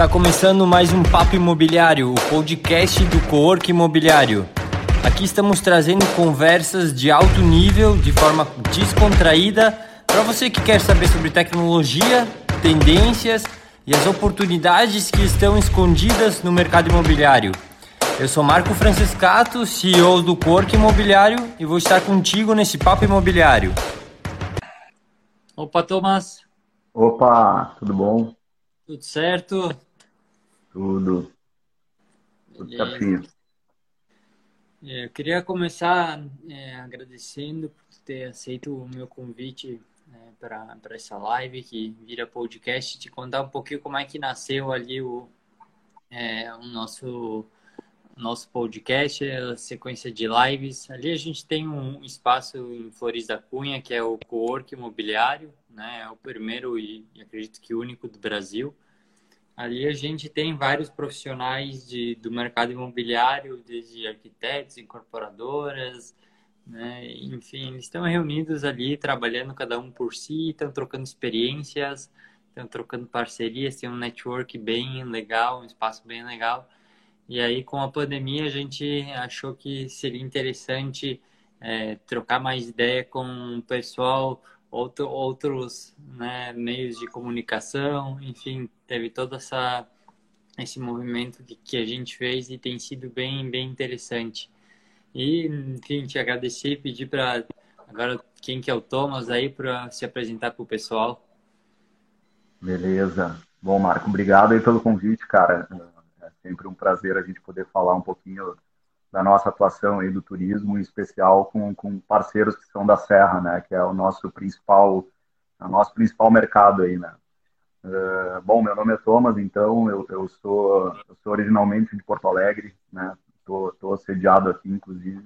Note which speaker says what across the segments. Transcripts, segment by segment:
Speaker 1: Está começando mais um Papo Imobiliário, o podcast do Cowork Imobiliário. Aqui estamos trazendo conversas de alto nível, de forma descontraída, para você que quer saber sobre tecnologia, tendências e as oportunidades que estão escondidas no mercado imobiliário. Eu sou Marco Franciscato, CEO do Cowork Imobiliário e vou estar contigo nesse Papo Imobiliário. Opa, Thomas.
Speaker 2: Opa, tudo bom?
Speaker 1: Tudo certo?
Speaker 2: Tudo. Tudo.
Speaker 1: É, eu queria começar é, agradecendo por ter aceito o meu convite é, para essa live que vira podcast, te contar um pouquinho como é que nasceu ali o, é, o nosso nosso podcast, a sequência de lives. Ali a gente tem um espaço em Flores da Cunha, que é o Cowork Imobiliário, né? É o primeiro e, e acredito que único do Brasil. Ali a gente tem vários profissionais de, do mercado imobiliário, desde arquitetos, incorporadoras, né? enfim, eles estão reunidos ali, trabalhando cada um por si, estão trocando experiências, estão trocando parcerias, tem um network bem legal, um espaço bem legal. E aí, com a pandemia, a gente achou que seria interessante é, trocar mais ideia com o pessoal outro, outros né, meios de comunicação, enfim, teve todo essa, esse movimento que, que a gente fez e tem sido bem, bem interessante. E, enfim, te agradecer e pedir para agora quem que é o Thomas aí para se apresentar para o pessoal.
Speaker 2: Beleza. Bom, Marco, obrigado aí pelo convite, cara. É sempre um prazer a gente poder falar um pouquinho da nossa atuação aí do turismo, em especial com, com parceiros que são da Serra, né, que é o nosso principal, o nosso principal mercado aí, né. Uh, bom, meu nome é Thomas, então eu, eu, sou, eu sou originalmente de Porto Alegre, né, tô, tô sediado aqui, inclusive,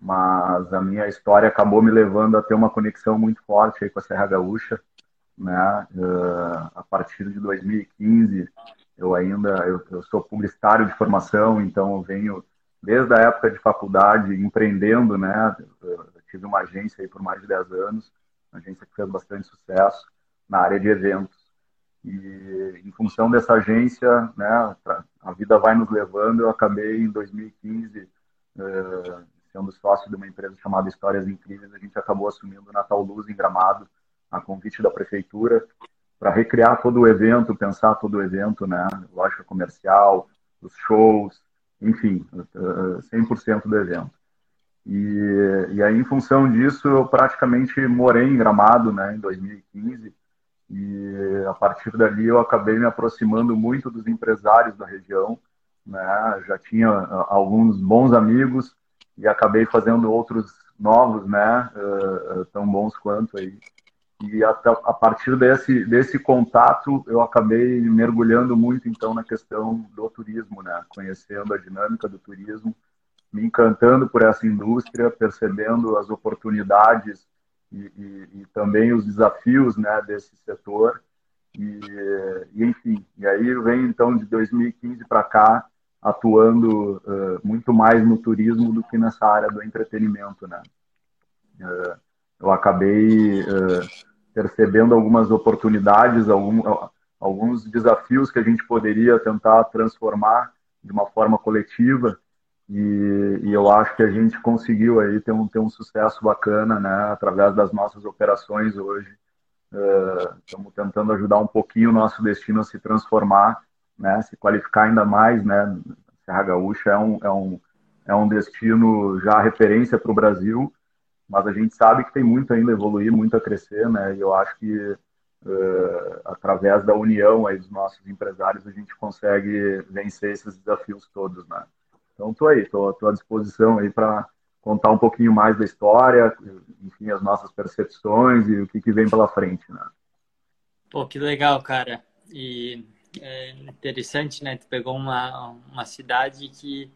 Speaker 2: mas a minha história acabou me levando a ter uma conexão muito forte aí com a Serra Gaúcha, né, uh, a partir de 2015, eu ainda, eu, eu sou publicitário de formação, então eu venho desde a época de faculdade, empreendendo, né? Eu tive uma agência aí por mais de 10 anos, uma agência que fez bastante sucesso na área de eventos. E em função dessa agência, né, a vida vai nos levando, eu acabei em 2015 eh, sendo sócio de uma empresa chamada Histórias Incríveis, a gente acabou assumindo Natal Luz em Gramado, a convite da prefeitura, para recriar todo o evento, pensar todo o evento, né, lógica comercial, os shows, enfim, 100% do evento. E, e aí, em função disso, eu praticamente morei em Gramado, né, em 2015, e a partir dali eu acabei me aproximando muito dos empresários da região, né, já tinha alguns bons amigos e acabei fazendo outros novos, né, tão bons quanto aí. E a, a, partir desse, desse contato, eu acabei mergulhando muito, então, na questão do turismo, né? Conhecendo a dinâmica do turismo, me encantando por essa indústria, percebendo as oportunidades e, e, e também os desafios, né, desse setor. E, e, enfim, e aí vem, então, de 2015 para cá, atuando uh, muito mais no turismo do que nessa área do entretenimento, né? Uh, eu acabei uh, percebendo algumas oportunidades, algum, alguns desafios que a gente poderia tentar transformar de uma forma coletiva. E, e, eu acho que a gente conseguiu aí ter um, ter um sucesso bacana, né, através das nossas operações hoje. Uh, estamos tentando ajudar um pouquinho o nosso destino a se transformar, né, se qualificar ainda mais, né. Serra Gaúcha é um, é um, é um destino já referência para o Brasil mas a gente sabe que tem muito ainda a evoluir, muito a crescer, né? E eu acho que uh, através da união aí dos nossos empresários a gente consegue vencer esses desafios todos, né? Então tô aí, tô, tô à disposição aí para contar um pouquinho mais da história, enfim, as nossas percepções e o que, que vem pela frente, né?
Speaker 1: Pô, que legal, cara. E é interessante, né? Tu pegou uma, uma cidade que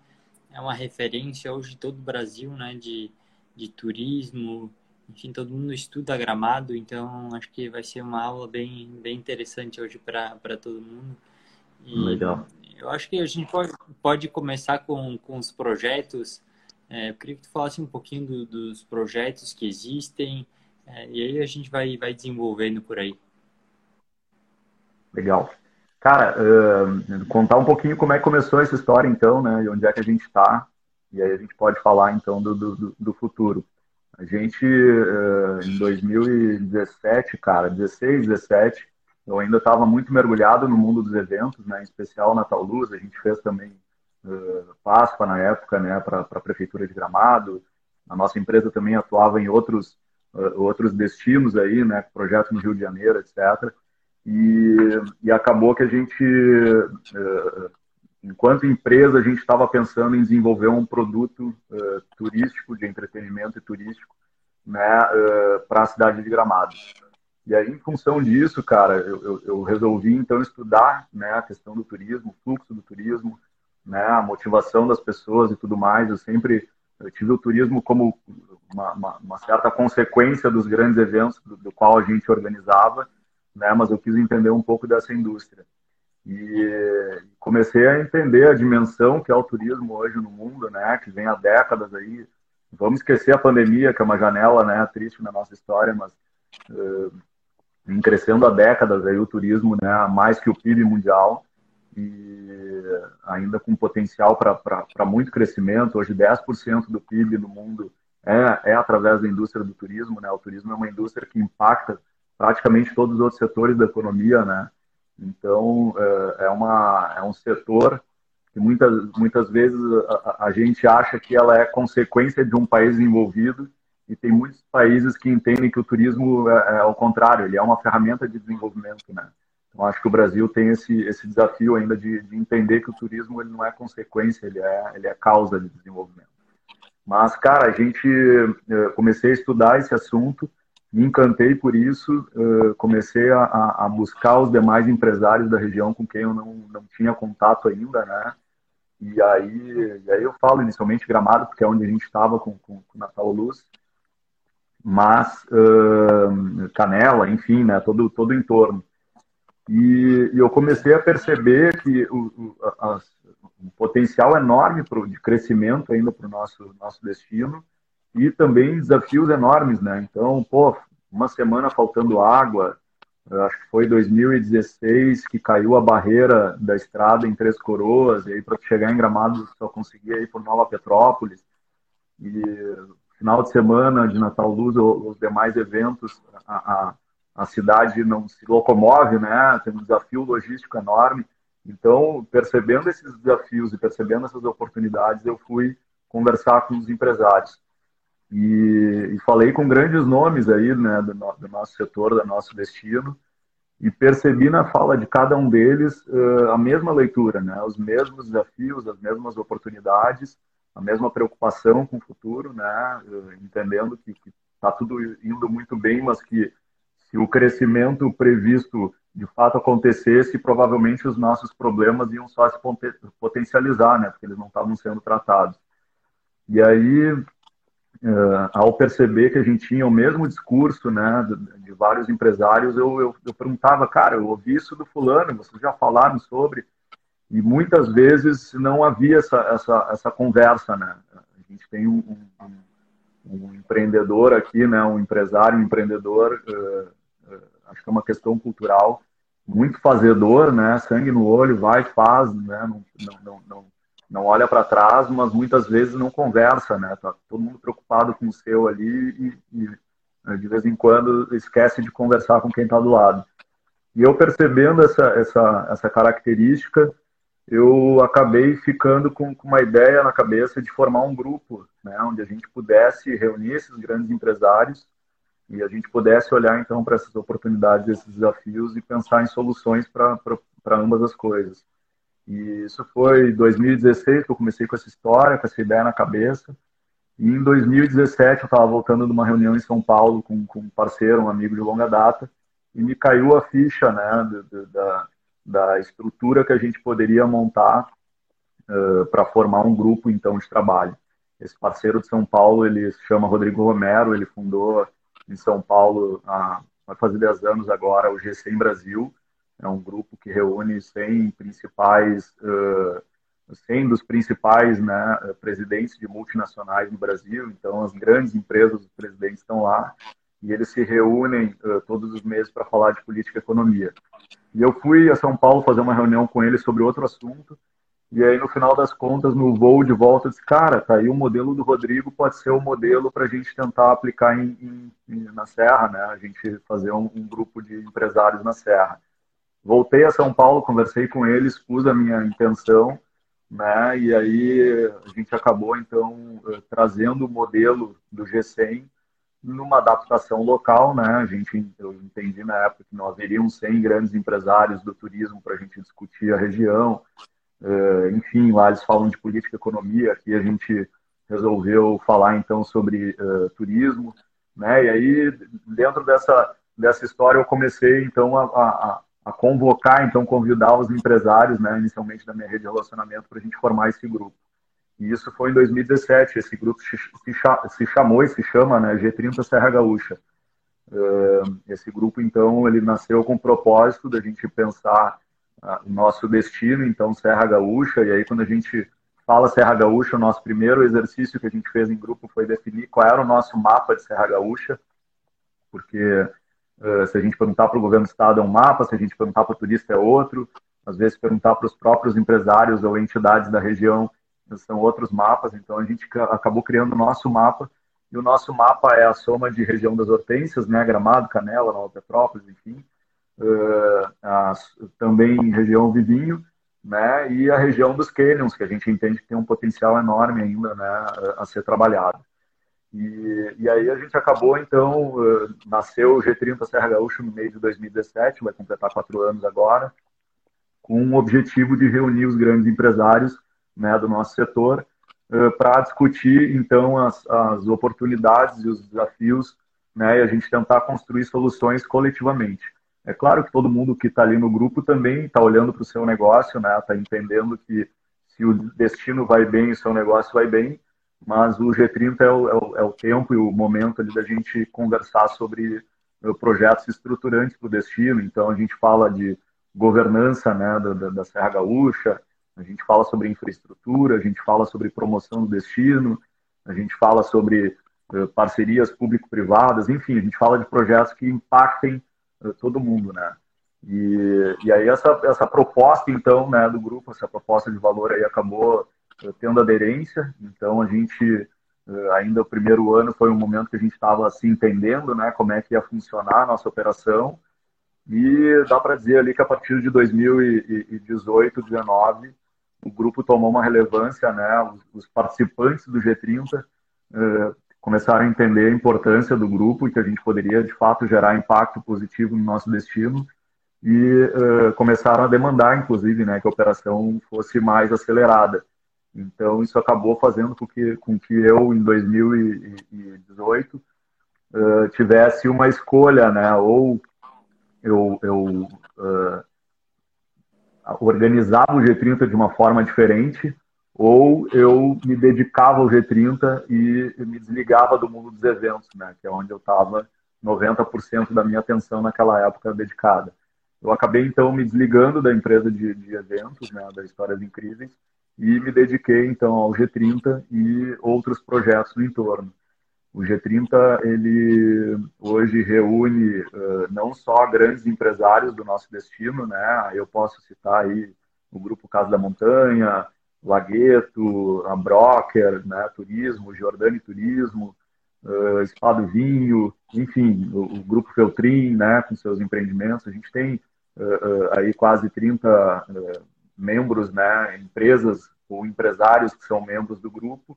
Speaker 1: é uma referência hoje em todo o Brasil, né? De de turismo, enfim, todo mundo estuda gramado, então acho que vai ser uma aula bem, bem interessante hoje para todo mundo.
Speaker 2: E Legal.
Speaker 1: Eu acho que a gente pode, pode começar com, com os projetos. É, eu queria que tu falasse um pouquinho do, dos projetos que existem, é, e aí a gente vai, vai desenvolvendo por aí.
Speaker 2: Legal. Cara, uh, contar um pouquinho como é que começou essa história, então, né? E onde é que a gente está. E aí a gente pode falar, então, do, do, do futuro. A gente, uh, em 2017, cara, 16, 17, eu ainda estava muito mergulhado no mundo dos eventos, né? Em especial Natal Luz. A gente fez também uh, Páscoa na época, né? Para a Prefeitura de Gramado. A nossa empresa também atuava em outros, outros destinos aí, né? Projetos no Rio de Janeiro, etc. E, e acabou que a gente, uh, enquanto empresa, a gente estava pensando em desenvolver um produto uh, turístico, de entretenimento e turístico, né, uh, para a cidade de Gramado. E aí, em função disso, cara, eu, eu, eu, resolvi então estudar né, a questão do turismo, o fluxo do turismo, né, a motivação das pessoas e tudo mais. Eu sempre eu tive o turismo como uma, uma, uma certa consequência dos grandes eventos do, do qual a gente organizava né? Mas eu quis entender um pouco dessa indústria. E comecei a entender a dimensão que é o turismo hoje no mundo, né? Que vem há décadas aí. Vamos esquecer a pandemia, que é uma janela, né? Triste na nossa história, mas uh, vem crescendo há décadas aí o turismo, né? Mais que o PIB mundial e ainda com potencial para muito crescimento. Hoje, 10% do PIB no mundo é, é através da indústria do turismo. Né? O turismo é uma indústria que impacta praticamente todos os outros setores da economia, né? Então, é, é, uma, é um setor que muitas, muitas vezes a, a, gente acha que ela é consequência de um país envolvido e tem muitos países que entendem que o turismo é, é ao contrário, ele é uma ferramenta de desenvolvimento, né? Então, acho que o Brasil tem esse, esse desafio ainda de, de entender que o turismo ele não é consequência, ele é, ele é causa de desenvolvimento. Mas, cara, a gente comecei a estudar esse assunto me encantei por isso, comecei a, a, buscar os demais empresários da região com quem eu não, não tinha contato ainda, né? E aí, e aí eu falo inicialmente Gramado, porque é onde a gente estava com, com, com Natal Luz, mas uh, Canela, enfim, né? Todo, todo o entorno. E, e eu comecei a perceber que o, o, a, potencial enorme pro, de crescimento ainda para o nosso, nosso destino, e também desafios enormes, né? Então, pô, uma semana faltando água, acho que foi 2016 que caiu a barreira da estrada em Três Coroas, e aí para chegar em Gramado só conseguia ir por Nova Petrópolis. E final de semana de Natal Luz, os demais eventos, a, a, a cidade não se locomove, né? Tem um desafio logístico enorme. Então, percebendo esses desafios e percebendo essas oportunidades, eu fui conversar com os empresários. E, e, falei com grandes nomes aí, né, do, do, nosso setor, do nosso destino, e percebi na fala de cada um deles uh, a mesma leitura, né, os mesmos desafios, as mesmas oportunidades, a mesma preocupação com o futuro, né, entendendo que está tudo indo muito bem, mas que se o crescimento previsto de fato acontecesse, provavelmente os nossos problemas iam só se potencializar, né, porque eles não estavam sendo tratados. E aí uh, ao perceber que a gente tinha o mesmo discurso, né, de, de vários empresários, eu, eu, eu, perguntava, cara, eu ouvi isso do fulano, vocês já falaram sobre, e muitas vezes não havia essa, essa, essa conversa, né, a gente tem um, um, um empreendedor aqui, né, um empresário, um empreendedor, uh, uh, acho que é uma questão cultural, muito fazedor, né, sangue no olho, vai, faz, né, não, não, não, não olha para trás, mas muitas vezes não conversa, né? Tá todo mundo preocupado com o seu ali e, e né, de vez em quando esquece de conversar com quem está do lado. E eu percebendo essa, essa, essa característica, eu acabei ficando com, uma ideia na cabeça de formar um grupo, né, onde a gente pudesse reunir esses grandes empresários e a gente pudesse olhar então para essas oportunidades, esses desafios e pensar em soluções para ambas as coisas. E isso foi em 2016 que eu comecei com essa história, com essa ideia na cabeça. E em 2017 eu estava voltando de uma reunião em São Paulo com, com um parceiro, um amigo de longa data, e me caiu a ficha né, da estrutura que a gente poderia montar uh, para formar um grupo então de trabalho. Esse parceiro de São Paulo, ele se chama Rodrigo Romero, ele fundou em São Paulo, há, vai fazer 10 anos agora, o G100 Brasil, é um grupo que reúne 100 principais, uh, 100 dos principais né, presidentes de multinacionais no Brasil. Então, as grandes empresas, os presidentes estão lá. E eles se reúnem uh, todos os meses para falar de política e economia. E eu fui a São Paulo fazer uma reunião com eles sobre outro assunto, e aí no final das contas, no voo de volta, eu disse, cara, tá aí o modelo do Rodrigo pode ser o modelo para a gente tentar aplicar em, em, na Serra, né? A gente fazer um, um grupo de empresários na Serra. Voltei a São Paulo, conversei com eles, pus a minha intenção, né? E aí a gente acabou então eh, trazendo o modelo do G100 numa adaptação local, né? A gente eu entendi na época que não haveriam 100 grandes empresários do turismo para a gente discutir a região. Uh, enfim, lá eles falam de política e economia, aqui a gente resolveu falar então sobre uh, turismo, né? E aí dentro dessa dessa história eu comecei então a, a, a convocar, então convidar os empresários, né? Inicialmente da minha rede de relacionamento para a gente formar esse grupo. E isso foi em 2017. Esse grupo se, chamou e se chama né, G30 Serra Gaúcha. Esse grupo, então, ele nasceu com o propósito da gente pensar o nosso destino, então, Serra Gaúcha. E aí, quando a gente fala Serra Gaúcha, o nosso primeiro exercício que a gente fez em grupo foi definir qual era o nosso mapa de Serra Gaúcha, porque se a gente perguntar para o governo do estado é um mapa, se a gente perguntar para o turista é outro, às vezes perguntar para os próprios empresários ou entidades da região são outros mapas, então a gente acabou criando o nosso mapa, e o nosso mapa é a soma de região das hortênsias, né, Gramado, Canela, Nova Petrópolis, enfim, uh, as, também região Vivinho, né, e a região dos canyons, que a gente entende que tem um potencial enorme ainda, né, a, a ser trabalhado. E, e, aí a gente acabou, então, uh, nasceu o G30 Serra Gaúcha no mês de 2017, vai completar quatro anos agora, com o objetivo de reunir os grandes empresários né, do nosso setor, uh, para discutir, então, as, as oportunidades e os desafios, né, e a gente tentar construir soluções coletivamente. É claro que todo mundo que está ali no grupo também está olhando para o seu negócio, né, está entendendo que se o destino vai bem, o seu negócio vai bem, mas o G30 é o, é o, é o tempo e o momento ali da gente conversar sobre uh, projetos estruturantes para o destino. Então, a gente fala de governança né, da, da Serra Gaúcha, a gente fala sobre infraestrutura, a gente fala sobre promoção do destino, a gente fala sobre uh, parcerias público-privadas, enfim, a gente fala de projetos que impactem uh, todo mundo, né? E, e aí essa, essa proposta, então, né, do grupo, essa proposta de valor aí acabou uh, tendo aderência, então a gente, ainda o primeiro ano foi um momento que a gente estava se entendendo, né, como é que ia funcionar a nossa operação, e dá para dizer ali que a partir de 2018, 2019, o grupo tomou uma relevância, né? Os, participantes do G30 eh, começaram a entender a importância do grupo e que a gente poderia, de fato, gerar impacto positivo no nosso destino e eh, começaram a demandar, inclusive, né, que a operação fosse mais acelerada. Então, isso acabou fazendo com que, com que eu, em 2018, eh, tivesse uma escolha, né? Ou eu, eu organizava o G30 de uma forma diferente, ou eu me dedicava ao G30 e me desligava do mundo dos eventos, né, que é onde eu estava 90% da minha atenção naquela época dedicada. Eu acabei, então, me desligando da empresa de, de eventos, né, das Histórias Incríveis, e me dediquei, então, ao G30 e outros projetos no entorno. O G30 ele hoje reúne uh, não só grandes empresários do nosso destino, né? Eu posso citar aí o grupo Casa da Montanha, Lagueto, a Broker, né? Turismo, Jordani Turismo, uh, Espado Vinho, enfim, o, o, grupo Feltrin, né? Com seus empreendimentos, a gente tem uh, aí quase 30 membros, né? Empresas ou empresários que são membros do grupo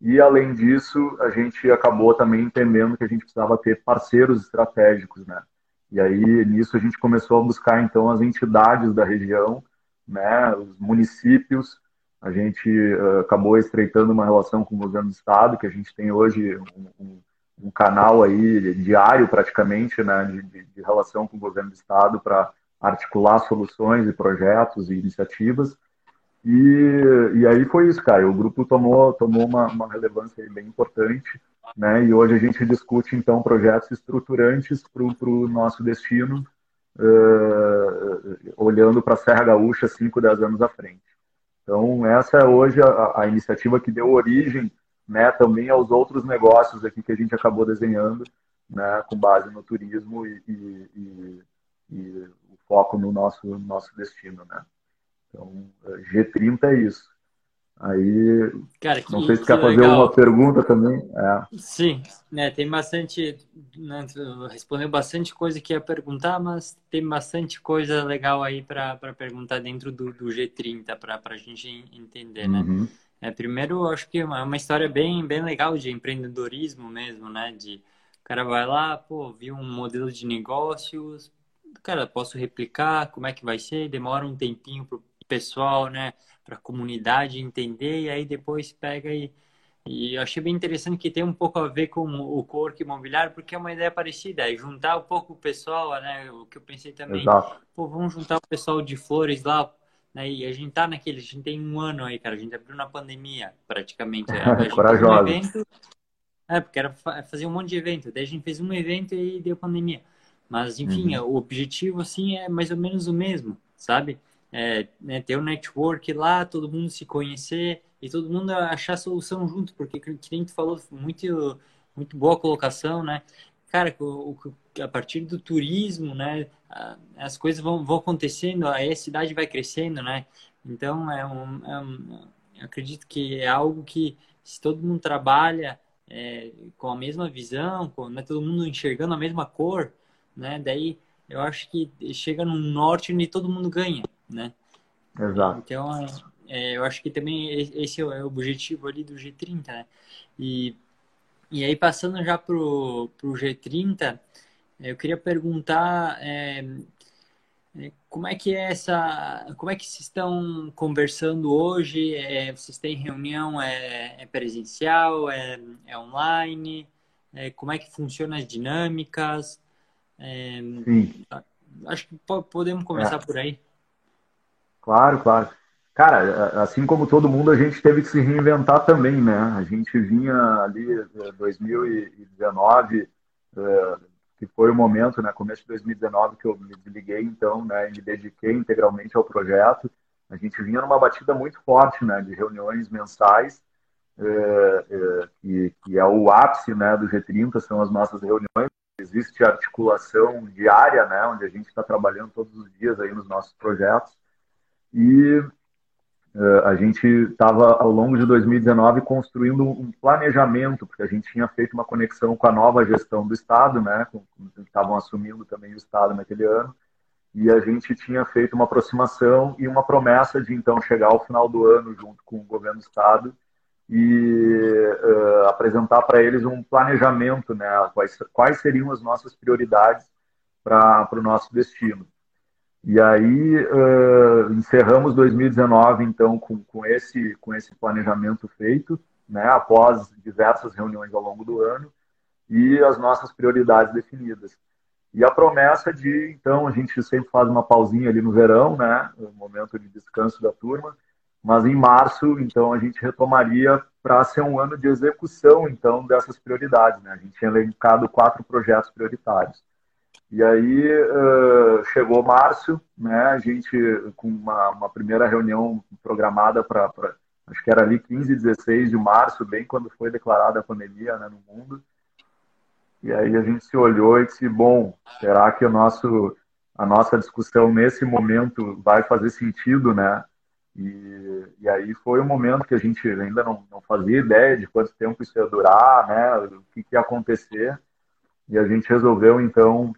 Speaker 2: e, além disso, a gente acabou também entendendo que a gente precisava ter parceiros estratégicos, né? E aí, nisso, a gente começou a buscar, então, as entidades da região, né? Os municípios. A gente uh, acabou estreitando uma relação com o governo do estado, que a gente tem hoje um, um, um canal aí diário, praticamente, né? De, de, de relação com o governo do estado para articular soluções e projetos e iniciativas. E, e aí foi isso, cara. O grupo tomou, tomou uma, uma relevância bem importante, né? E hoje a gente discute, então, projetos estruturantes para o nosso destino, uh, olhando para a Serra Gaúcha 5, 10 anos à frente. Então, essa é hoje a, a, iniciativa que deu origem né, também aos outros negócios aqui que a gente acabou desenhando né, com base no turismo e, e, e, e o foco no nosso, nosso destino. Né? Então, G30 é isso. Aí, Cara, que, não sei se quer fazer legal. uma pergunta também. É.
Speaker 1: Sim, né, tem bastante, né, respondeu bastante coisa que ia perguntar, mas tem bastante coisa legal aí para perguntar dentro do, do G30 para a gente entender, né? Uhum. É, primeiro, acho que é uma história bem, bem legal de empreendedorismo mesmo, né? De o cara vai lá, pô, viu um modelo de negócios, cara, posso replicar, como é que vai ser? Demora um tempinho pessoal, né? Para a comunidade entender e aí depois pega e e eu achei bem interessante que tem um pouco a ver com o corpo imobiliário, porque é uma ideia parecida, é juntar um pouco o pessoal, né? O que eu pensei também, Exato. pô, vamos juntar o pessoal de flores lá, né? E a gente tá naquele, a gente tem um ano aí, cara, a gente abriu na pandemia, praticamente. A
Speaker 2: Corajoso.
Speaker 1: Um evento, é, porque era fazer um monte de evento, daí a gente fez um evento e deu pandemia. Mas, enfim, uhum. o objetivo, assim, é mais ou menos o mesmo, sabe? É, né, ter um network lá, todo mundo se conhecer e todo mundo achar solução junto, porque, que nem tu falou, muito, muito boa colocação, né? Cara, o, o, a partir do turismo, né, as coisas vão, vão acontecendo, aí a cidade vai crescendo, né? Então, é um, é um, acredito que é algo que, se todo mundo trabalha é, com a mesma visão, com né, todo mundo enxergando a mesma cor, né? Daí eu acho que chega no norte e todo mundo ganha, né?
Speaker 2: Exato.
Speaker 1: Então, é, eu acho que também esse é o objetivo ali do G30, né? E, e aí, passando já pro, pro G30, eu queria perguntar é, é, como é que é essa, como é que vocês estão conversando hoje? É, vocês têm reunião é, é presencial, é, é online? É, como é que funcionam as dinâmicas? É, Sim. Acho que podemos começar por aí.
Speaker 2: Claro, claro. Cara, assim como todo mundo, a gente teve que se reinventar também, né? A gente vinha ali 2019 que foi o momento, né, começo de 2019, que eu me desliguei, então, né, e me dediquei integralmente ao projeto. A gente vinha numa batida muito forte, né, de reuniões mensais, é, que, que, é o ápice, né, do G30, são as nossas reuniões. Existe articulação diária, né, onde a gente está trabalhando todos os dias aí nos nossos projetos. E eh, a gente estava, ao longo de 2019, construindo um planejamento, porque a gente tinha feito uma conexão com a nova gestão do Estado, né, estavam assumindo também o Estado naquele ano, e a gente tinha feito uma aproximação e uma promessa de, então, chegar ao final do ano, junto com o governo do Estado, e uh, apresentar para eles um planejamento, né, quais, quais seriam as nossas prioridades para o nosso destino. E aí uh, encerramos 2019 então com, com, esse com esse planejamento feito, né, após diversas reuniões ao longo do ano e as nossas prioridades definidas. E a promessa de então a gente sempre faz uma pausinha ali no verão, né, momento de descanso da turma, mas em março então a gente retomaria para ser um ano de execução então dessas prioridades, né? A gente tinha elencado quatro projetos prioritários. E aí uh, chegou março, né? A gente com uma, uma primeira reunião programada para acho que era ali 15, 16 de março, bem quando foi declarada a pandemia né, no mundo. E aí a gente se olhou e disse, bom, será que o nosso, a nossa discussão nesse momento vai fazer sentido, né? E, e aí foi um momento que a gente ainda não, não fazia ideia de quanto tempo isso ia durar, né? O que, que ia acontecer. E a gente resolveu, então,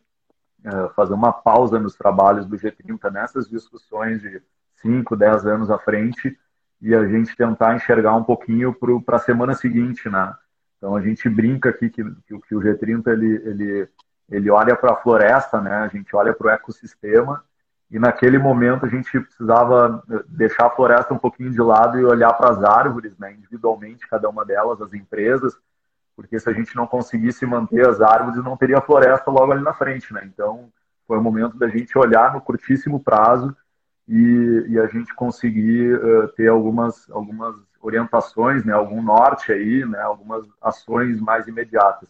Speaker 2: é, fazer uma pausa nos trabalhos do G30 nessas discussões de 5, 10 anos à frente e a gente tentar enxergar um pouquinho para a semana seguinte, né? Então a gente brinca aqui que, que, que o G30 ele, ele, ele olha para a floresta, né? A gente olha para o ecossistema e naquele momento a gente precisava deixar a floresta um pouquinho de lado e olhar para as árvores, né? Individualmente cada uma delas, as empresas, porque se a gente não conseguisse manter as árvores, não teria floresta logo ali na frente, né? Então, foi o momento da gente olhar no curtíssimo prazo e, e a gente conseguir uh, ter algumas, algumas orientações, né? Algum norte aí, né? Algumas ações mais imediatas.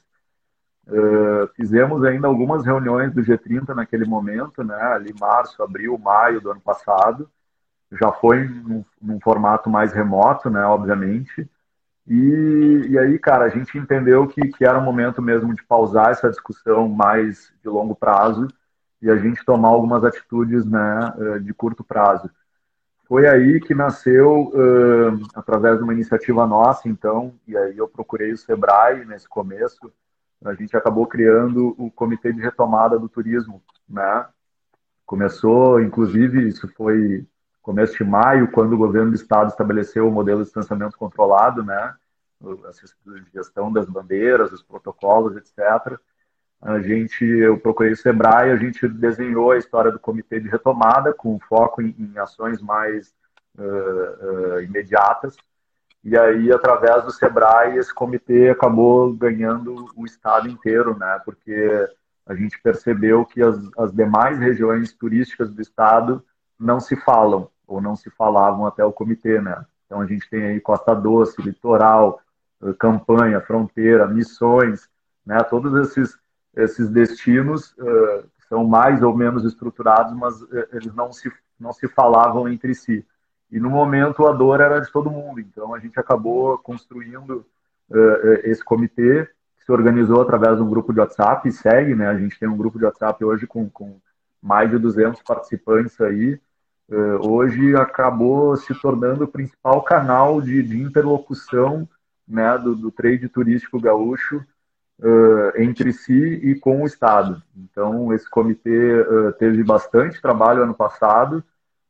Speaker 2: Uh, fizemos ainda algumas reuniões do G30 naquele momento, né? Ali março, abril, maio do ano passado. Já foi num, num formato mais remoto, né? Obviamente E, e aí, cara, a gente entendeu que, que era um momento mesmo de pausar essa discussão mais de longo prazo e a gente tomar algumas atitudes né, eh, de curto prazo. Foi aí que nasceu, uh, através de uma iniciativa nossa, então, e aí eu procurei o Sebrae nesse começo, a gente acabou criando o Comitê de Retomada do Turismo, né? Começou, inclusive, isso foi começo de maio, quando o governo do estado estabeleceu o modelo de distanciamento controlado, né? A gestão das bandeiras, os protocolos, etc. A gente, eu procurei o Sebrae, a gente desenhou a história do comitê de retomada com foco em, em ações mais uh, uh, imediatas. E aí, através do Sebrae, esse comitê acabou ganhando o estado inteiro, né? Porque a gente percebeu que as, as demais regiões turísticas do estado não se falam ou não se falavam até o comitê, né? Então a gente tem aí Costa Doce, Litoral, Campanha, Fronteira, Missões, né? Todos esses esses destinos uh, são mais ou menos estruturados, mas uh, eles não se não se falavam entre si. E no momento a dor era de todo mundo. Então a gente acabou construindo uh, esse comitê que se organizou através de um grupo de WhatsApp e segue, né? A gente tem um grupo de WhatsApp hoje com, com mais de 200 participantes aí. Hoje acabou se tornando o principal canal de, de interlocução né, do, do trade turístico gaúcho uh, entre si e com o Estado. Então, esse comitê uh, teve bastante trabalho ano passado,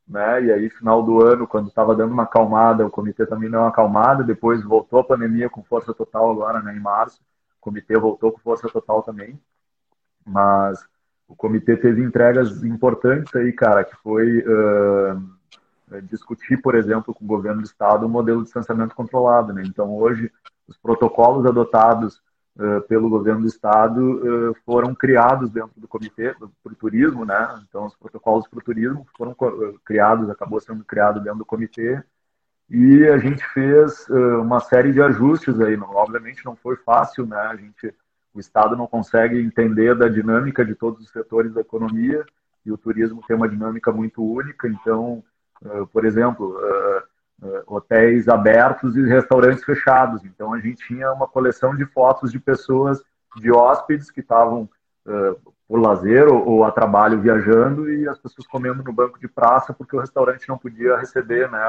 Speaker 2: né? E aí, final do ano, quando estava dando uma acalmada, o comitê também deu uma acalmada, depois voltou a pandemia com força total agora, né, em março. O comitê voltou com força total também. Mas o comitê teve entregas importantes aí, cara, que foi uh, discutir, por exemplo, com o governo do estado o modelo de distanciamento controlado, né? Então, hoje, os protocolos adotados uh, pelo governo do estado uh, foram criados dentro do comitê para o turismo, né? Então, os protocolos para o turismo foram criados, acabou sendo criado dentro do comitê e a gente fez uma série de ajustes aí. Não, obviamente não foi fácil, né? A gente, o estado não consegue entender da dinâmica de todos os setores da economia e o turismo tem uma dinâmica muito única. Então, por exemplo uh, hotéis abertos e restaurantes fechados. Então a gente tinha uma coleção de fotos de pessoas, de hóspedes que estavam por lazer ou, a trabalho viajando e as pessoas comendo no banco de praça porque o restaurante não podia receber né,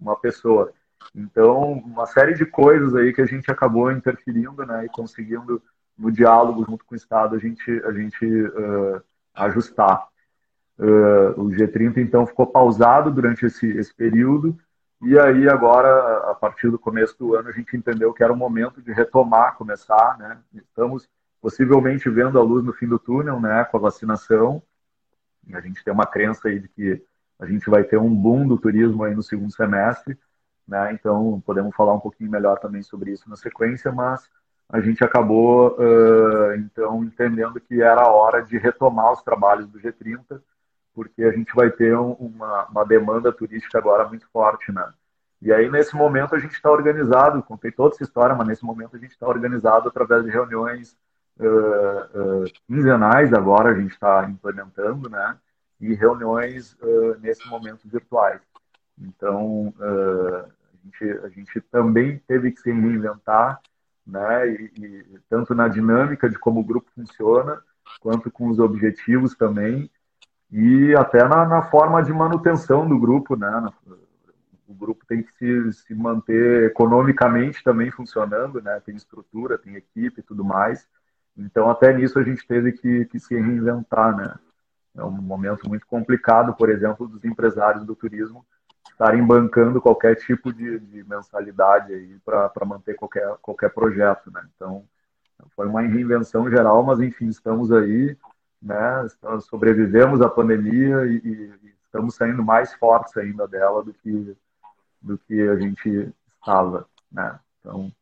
Speaker 2: uma pessoa. Então, uma série de coisas aí que a gente acabou interferindo né, e conseguindo, no diálogo junto com o Estado, a gente, a gente uh, ajustar. Uh, o G30 então ficou pausado durante esse, esse período e aí agora, a partir do começo do ano, a gente entendeu que era o momento de retomar, começar, né? Estamos possivelmente vendo a luz no fim do túnel, né, com a vacinação. A gente tem uma crença aí de que a gente vai ter um boom do turismo aí no segundo semestre, né? Então podemos falar um pouquinho melhor também sobre isso na sequência, mas a gente acabou uh, então entendendo que era a hora de retomar os trabalhos do G30 porque a gente vai ter uma, uma demanda turística agora muito forte, né? E aí, nesse momento, a gente está organizado, contei toda essa história, mas nesse momento a gente está organizado através de reuniões uh, uh, quinzenais, agora a gente está implementando, né? E reuniões, nesse momento, virtuais. Então, gente, a, gente, também teve que se reinventar, né? E, e, tanto na dinâmica de como o grupo funciona, quanto com os objetivos também, e até na, na, forma de manutenção do grupo, né? O grupo tem que se, se manter economicamente também funcionando, né? Tem estrutura, tem equipe e tudo mais. Então, até nisso a gente teve que, que se reinventar, né? É um momento muito complicado, por exemplo, dos empresários do turismo estarem bancando qualquer tipo de, de mensalidade aí para manter qualquer, qualquer projeto, né? Então, foi uma reinvenção geral, mas enfim, estamos aí né? Sobrevivemos à pandemia e, e, estamos saindo mais fortes ainda dela do que do que a gente estava, né? Então,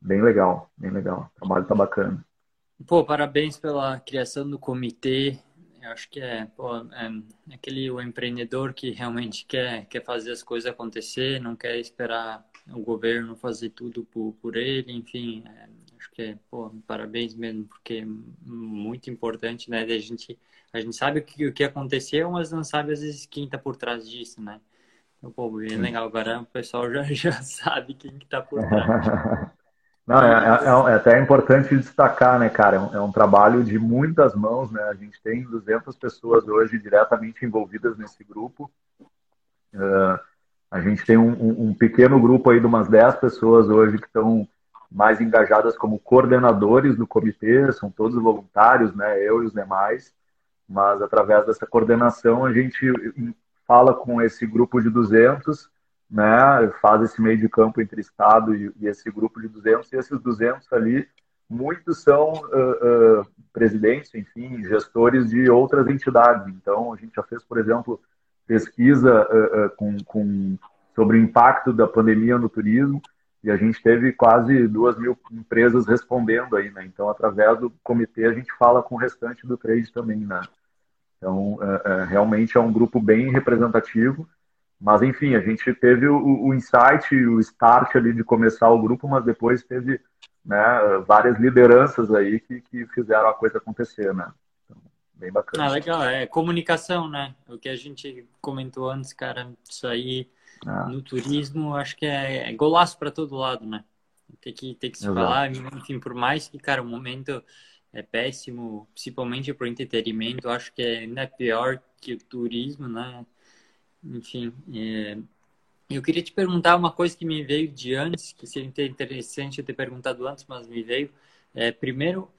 Speaker 2: bem legal, bem legal. O trabalho tá bacana.
Speaker 1: Pô, parabéns pela criação do comitê. Eu acho que é, pô, é aquele o empreendedor que realmente quer quer fazer as coisas acontecer, não quer esperar o governo fazer tudo por, por ele, enfim, é, acho que é, pô, parabéns mesmo, porque é muito importante, né? A gente, a gente sabe o que, o que aconteceu, mas não sabe às vezes quem está por trás disso, né? Pô, bem legal. Agora o pessoal já, já sabe quem que tá por trás.
Speaker 2: Não, é, é, é, até importante destacar, né, cara? É um, é um, trabalho de muitas mãos, né? A gente tem 200 pessoas hoje diretamente envolvidas nesse grupo. Uh, a gente tem um, um, um, pequeno grupo aí de umas 10 pessoas hoje que estão mais engajadas como coordenadores do comitê, são todos voluntários, né? Eu e os demais. Mas através dessa coordenação a gente fala com esse grupo de 200 né, faz esse meio de campo entre Estado e, e esse grupo de 200, e esses 200 ali, muitos são uh, uh, presidentes, enfim, gestores de outras entidades. Então, a gente já fez, por exemplo, pesquisa uh, com, com, sobre o impacto da pandemia no turismo, e a gente teve quase duas mil empresas respondendo aí, né? Então, através do comitê, a gente fala com o restante do trade também, né? Então, realmente é um grupo bem representativo, mas, enfim, a gente teve o, o insight, o start ali de começar o grupo, mas depois teve né, várias lideranças aí que, que fizeram a coisa acontecer, né? Então, bem bacana.
Speaker 1: Ah, legal. É comunicação, né? O que a gente comentou antes, cara, isso aí ah. no turismo, acho que é, é golaço para todo lado, né? Tem que, tem que se Exato. falar, enfim, por mais que, cara, o momento é péssimo, principalmente para o entretenimento, acho que é ainda pior que o turismo, né? Enfim, é... eu queria te perguntar uma coisa que me veio de antes, que seria interessante eu ter perguntado antes, mas me veio. É, primeiro,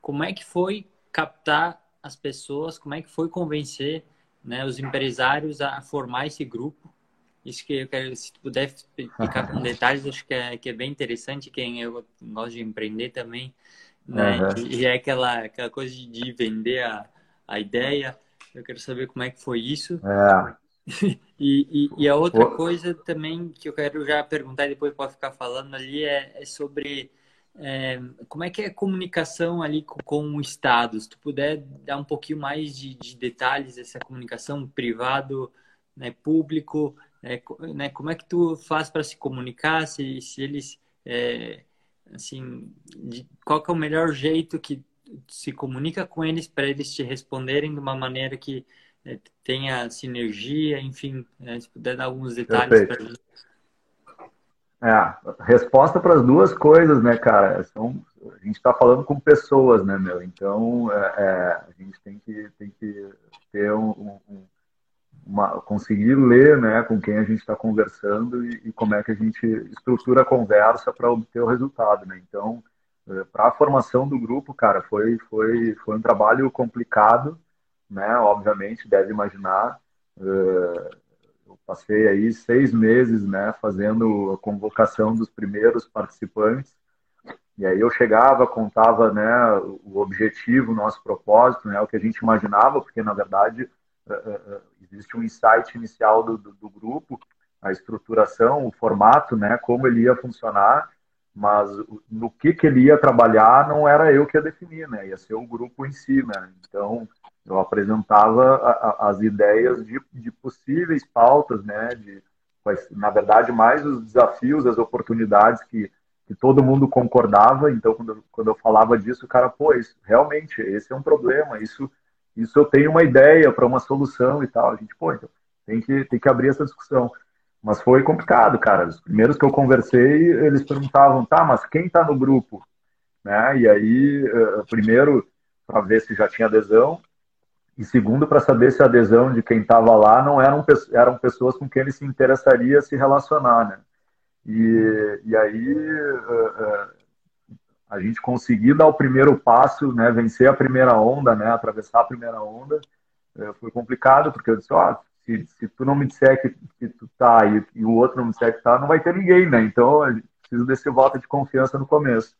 Speaker 1: como é que foi captar as pessoas, como é que foi convencer né, os empresários a formar esse grupo? Isso que eu quero, se tu puder explicar com detalhes, acho que é, que é bem interessante. Quem eu gosto de empreender também, né? Uhum. E é aquela, aquela coisa de vender a, a ideia. Eu quero saber como é que foi isso.
Speaker 2: É.
Speaker 1: e, e, e, a outra coisa também que eu quero já perguntar e depois pode ficar falando ali é, é sobre é, como é que é a comunicação ali com, com, o Estado. Se tu puder dar um pouquinho mais de, de detalhes dessa comunicação privado, né, público, é, né, como é que tu faz para se comunicar, se, se eles, é, assim, de, qual é o melhor jeito que se comunica com eles para eles te responderem de uma maneira que tenha sinergia, enfim, é, se puder dar alguns detalhes para mim.
Speaker 2: É, resposta para as duas coisas, né, cara? São, a gente está falando com pessoas, né, meu? Então, é, é, a gente tem que, tem que ter um, um, uma, conseguir ler, né, com quem a gente está conversando e, e, como é que a gente estrutura a conversa para obter o resultado, né? Então, é, para a formação do grupo, cara, foi, foi, foi um trabalho complicado, né? Obviamente, deve imaginar. Uh, eu passei aí seis meses, né, fazendo a convocação dos primeiros participantes. E aí eu chegava, contava, né, o objetivo, o nosso propósito, né, o que a gente imaginava, porque na verdade uh, existe um insight inicial do, do, do grupo, a estruturação, o formato, né, como ele ia funcionar mas no que, que ele ia trabalhar não era eu que ia definir, né? Ia ser o grupo em si, né? Então, eu apresentava a, a, as ideias de, de, possíveis pautas, né? De, na verdade, mais os desafios, as oportunidades que, que todo mundo concordava. Então, quando, quando eu falava disso, o cara, pô, realmente, esse é um problema, isso, isso eu tenho uma ideia para uma solução e tal. A gente, pô, então, tem que, tem que abrir essa discussão. Mas foi complicado, cara. Os primeiros que eu conversei, eles perguntavam, tá, mas quem está no grupo? Né? E aí, uh, primeiro, para ver se já tinha adesão, e segundo, para saber se a adesão de quem estava lá não eram, eram pessoas com quem ele se interessaria se relacionar, né? E, e aí, uh, uh, a gente conseguir dar o primeiro passo, né, vencer a primeira onda, né, atravessar a primeira onda, foi complicado, porque eu disse, ó, oh, se, se tu não me disser que, que tu tá e, e, o outro não me disser que tá, não vai ter ninguém, né? Então, a gente precisa desse voto de confiança no começo.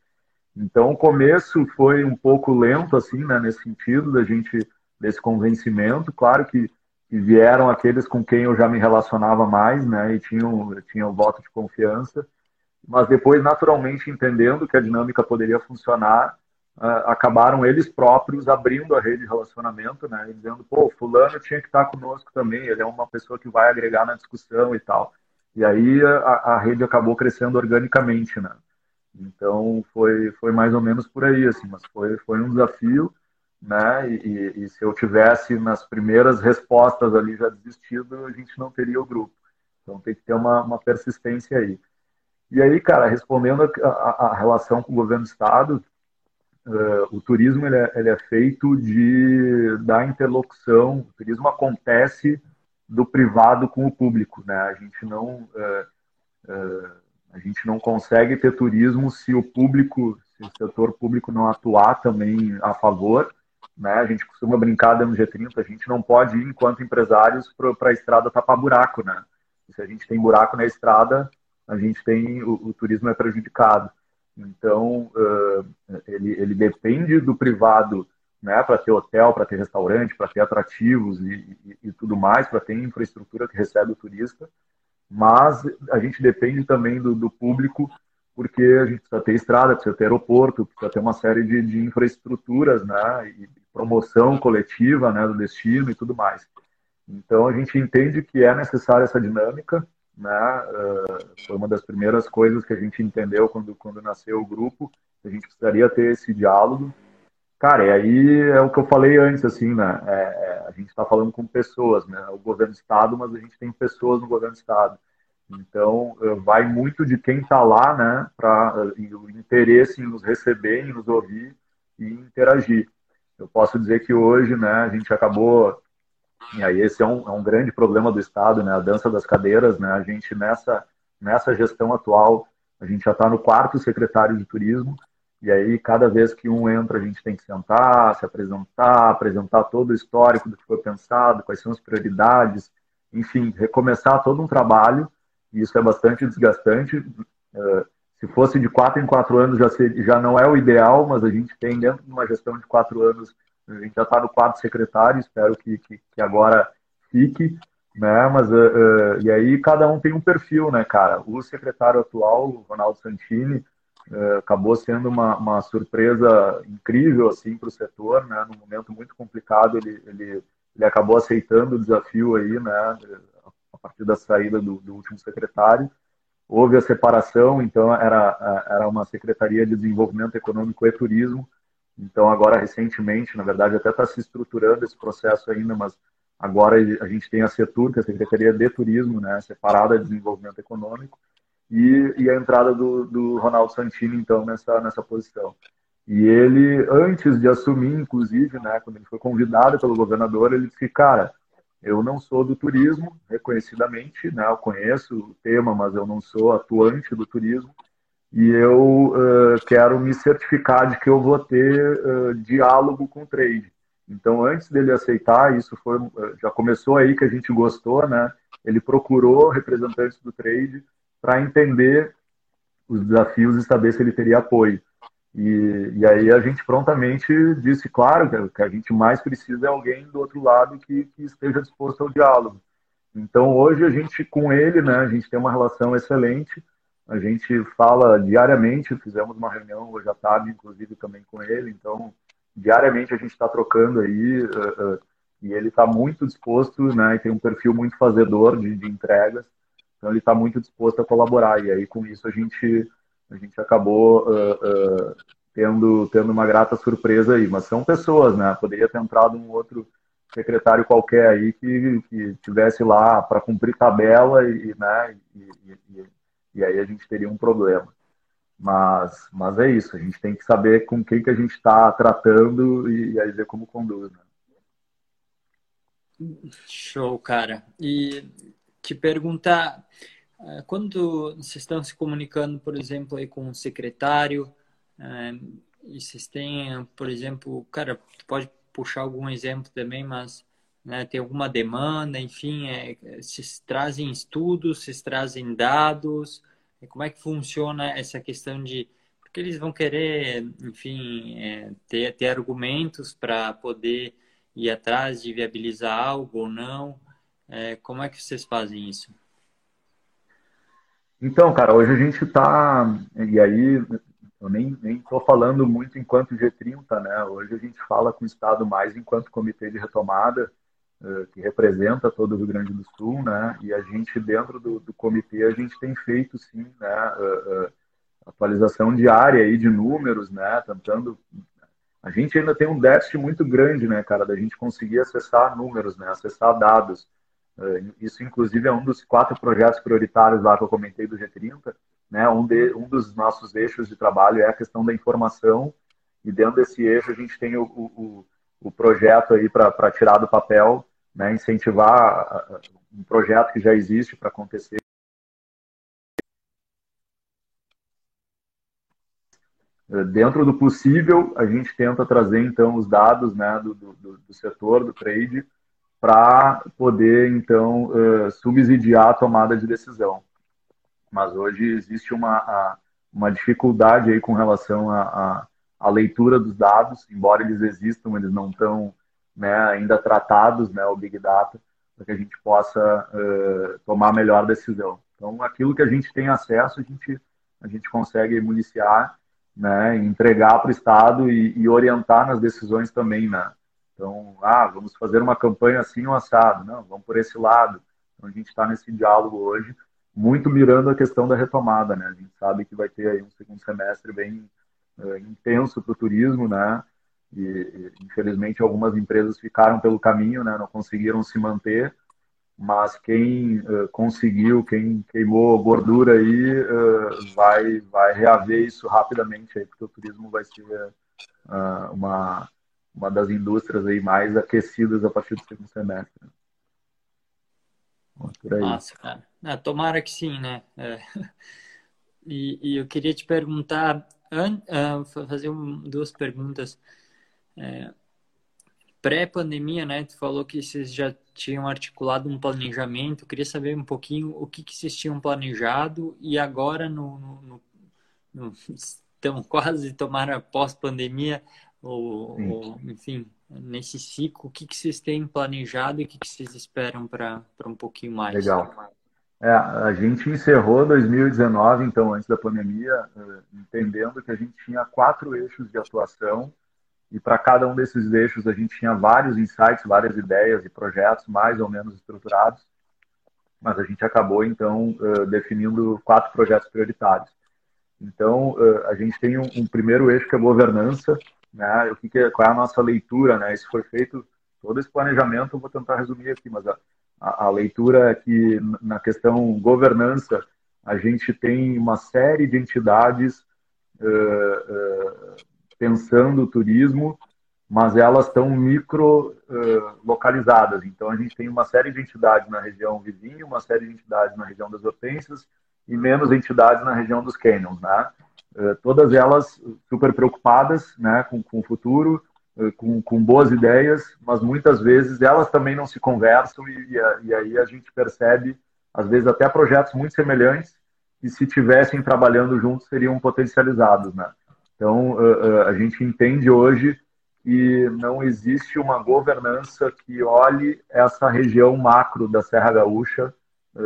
Speaker 2: Então, o começo foi um pouco lento, assim, né, nesse sentido, da gente, desse convencimento. Claro que, vieram aqueles com quem eu já me relacionava mais, né, e tinham, tinham voto de confiança. Mas depois, naturalmente, entendendo que a dinâmica poderia funcionar, uh, acabaram eles próprios abrindo a rede de relacionamento, né? E dizendo, pô, fulano tinha que estar conosco também, ele é uma pessoa que vai agregar na discussão e tal. E aí a, a rede acabou crescendo organicamente, né? Então foi, foi mais ou menos por aí, assim, mas foi, foi um desafio, né? E, e, se eu tivesse nas primeiras respostas ali já desistido, a gente não teria o grupo. Então tem que ter uma, uma persistência aí. E aí, cara, respondendo a, a, a relação com o governo do estado, uh, o turismo ele é, ele é, feito de da interlocução. O turismo acontece do privado com o público, né? A gente não uh, uh, a gente não consegue ter turismo se o público, se o setor público não atuar também a favor. Né? A gente costuma brincar dentro do G30, a gente não pode ir, enquanto empresários, para a estrada tapar buraco. Né? se a gente tem buraco na estrada, a gente tem o, o turismo é prejudicado. Então, uh, ele, ele depende do privado né, para ter hotel, para ter restaurante, para ter atrativos e, e, e tudo mais, para ter infraestrutura que recebe o turista mas a gente depende também do, do, público, porque a gente precisa ter estrada, precisa ter aeroporto, precisa ter uma série de, de infraestruturas, né, e promoção coletiva, né, do destino e tudo mais. Então a gente entende que é necessária essa dinâmica, né, uh, foi uma das primeiras coisas que a gente entendeu quando, quando nasceu o grupo, a gente precisaria ter esse diálogo, Cara, e aí é o que eu falei antes, assim, né? É, é, a gente está falando com pessoas, né? O governo do Estado, mas a gente tem pessoas no governo do Estado. Então, eh, vai muito de quem está lá, né? Para eh, o interesse em nos receber, em nos ouvir e interagir. Eu posso dizer que hoje, né? A gente acabou e aí esse é um, é um grande problema do Estado, né? A dança das cadeiras, né? A gente nessa nessa gestão atual, a gente já está no quarto secretário de turismo e aí, cada vez que um entra, a gente tem que sentar, se apresentar, apresentar todo o histórico do que foi pensado, quais são as prioridades, enfim, recomeçar todo um trabalho. E isso é bastante desgastante. É, se fosse de quatro em quatro anos, já, já não é o ideal, mas a gente tem, dentro de uma gestão de quatro anos, a gente já está no quarto secretário, espero que, que, que agora fique. Né? Mas, uh, uh, e aí, cada um tem um perfil, né, cara? O secretário atual, o Ronaldo Santini, é, acabou sendo uma, uma surpresa incrível assim para o setor, né? Num momento muito complicado, ele, ele, ele acabou aceitando o desafio aí, né? A partir da saída do, do último secretário, houve a separação, então era era uma secretaria de desenvolvimento econômico e turismo. Então agora recentemente, na verdade, até está se estruturando esse processo ainda, mas agora a gente tem a CETUR, que é a Secretaria de Turismo, né? Separada de desenvolvimento econômico e, e a entrada do, do Ronaldo Santini, então, nessa, nessa posição. E ele, antes de assumir, inclusive, né, quando ele foi convidado pelo governador, ele disse que, cara, eu não sou do turismo, reconhecidamente, né, eu conheço o tema, mas eu não sou atuante do turismo, e eu uh, quero me certificar de que eu vou ter uh, diálogo com o trade. Então, antes dele aceitar, isso foi, já começou aí que a gente gostou, né? Ele procurou representantes do trade para entender os desafios e saber se ele teria apoio. E, e aí a gente prontamente disse, claro, que, que a gente mais precisa é alguém do outro lado que, que esteja disposto ao diálogo. Então hoje a gente com ele, né, a gente tem uma relação excelente, a gente fala diariamente, fizemos uma reunião hoje à tarde, inclusive também com ele, então diariamente a gente está trocando aí uh, uh, e ele está muito disposto, né, e tem um perfil muito fazedor de, de entregas. Então ele está muito disposto a colaborar e aí com isso a gente a gente acabou uh, uh, tendo tendo uma grata surpresa aí. Mas são pessoas, né? Poderia ter entrado um outro secretário qualquer aí que, que tivesse lá para cumprir tabela e, né? E, e, e, aí a gente teria um problema. Mas, mas é isso, a gente tem que saber com quem que a gente está tratando e, e aí ver como conduz. Né?
Speaker 1: Show, cara. E te perguntar, quando vocês estão se comunicando, por exemplo, aí com o secretário, eh, e vocês têm, por exemplo, cara, pode puxar algum exemplo também, mas né, tem alguma demanda, enfim, é, vocês trazem estudos, vocês trazem dados, como é que funciona essa questão de porque eles vão querer, enfim, é, ter, ter argumentos para poder ir atrás de viabilizar algo ou não. É, como é que vocês fazem isso?
Speaker 2: Então, cara, hoje a gente está. E aí, eu nem estou falando muito enquanto G30, né? Hoje a gente fala com o Estado mais enquanto Comitê de Retomada, eh, que representa todo o Rio Grande do Sul, né? E a gente, dentro do, do comitê, a gente tem feito, sim, né? Eh, eh, atualização diária aí de números, né? Tentando. A gente ainda tem um déficit muito grande, né, cara, da gente conseguir acessar números, né? Acessar dados. Isso, inclusive, é um dos quatro projetos prioritários lá que eu comentei do G30. Né? Um, de, um dos nossos eixos de trabalho é a questão da informação, e dentro desse eixo a gente tem o, o, o projeto aí para tirar do papel, né? incentivar um projeto que já existe para acontecer. Dentro do possível, a gente tenta trazer então os dados né, do, do, do setor, do trade, para poder, então, uh, subsidiar a tomada de decisão. Mas hoje existe uma, a, uma dificuldade aí com relação à leitura dos dados, embora eles existam, eles não estão né, ainda tratados, né, o Big Data, para que a gente possa uh, tomar a melhor decisão. Então, aquilo que a gente tem acesso, a gente, a gente consegue municiar, né, entregar para o Estado e, e orientar nas decisões também, né? Então, ah, vamos fazer uma campanha assim ou assado. Não, vamos por esse lado. Então, a gente está nesse diálogo hoje, muito mirando a questão da retomada, né? A gente sabe que vai ter aí um segundo semestre bem uh, intenso para o turismo, né? E, infelizmente, algumas empresas ficaram pelo caminho, né? Não conseguiram se manter. Mas quem uh, conseguiu, quem queimou gordura aí, uh, vai, vai reaver isso rapidamente aí, porque o turismo vai ser uma uma das indústrias aí mais aquecidas a partir do segundo semestre.
Speaker 1: Nossa, cara. Ah, tomara que sim, né? É. E, e, eu queria te perguntar, uh, fazer um, duas perguntas. É, Pré-pandemia, né? Tu falou que vocês já tinham articulado um planejamento. Eu queria saber um pouquinho o que, que vocês tinham planejado e agora no, no, no, no estamos quase tomar pós-pandemia, ou, ou, enfim, nesse ciclo, o que, que vocês têm planejado e o que, que vocês esperam para um pouquinho mais?
Speaker 2: Legal. É, a gente encerrou 2019, então, antes da pandemia, eh, entendendo que a gente tinha quatro eixos de atuação e para cada um desses eixos a gente tinha vários insights, várias ideias e projetos mais ou menos estruturados, mas a gente acabou, então, eh, definindo quatro projetos prioritários. Então, eh, a gente tem um, um primeiro eixo que é governança, né? O que, que é, qual é a nossa leitura, né? Isso foi feito todo esse planejamento, eu vou tentar resumir aqui, mas a, a, a leitura é que na questão governança a gente tem uma série de entidades uh, uh, pensando o turismo, mas elas estão micro uh, localizadas. Então a gente tem uma série de entidades na região vizinha, uma série de entidades na região das hortênsias e menos entidades na região dos canyons, né? Eh, todas elas super preocupadas né, com, com o futuro, eh, com, com, boas ideias, mas muitas vezes elas também não se conversam e, e, aí a gente percebe, às vezes, até projetos muito semelhantes que se tivessem trabalhando juntos seriam potencializados. Né? Então, eh, a gente entende hoje que não existe uma governança que olhe essa região macro da Serra Gaúcha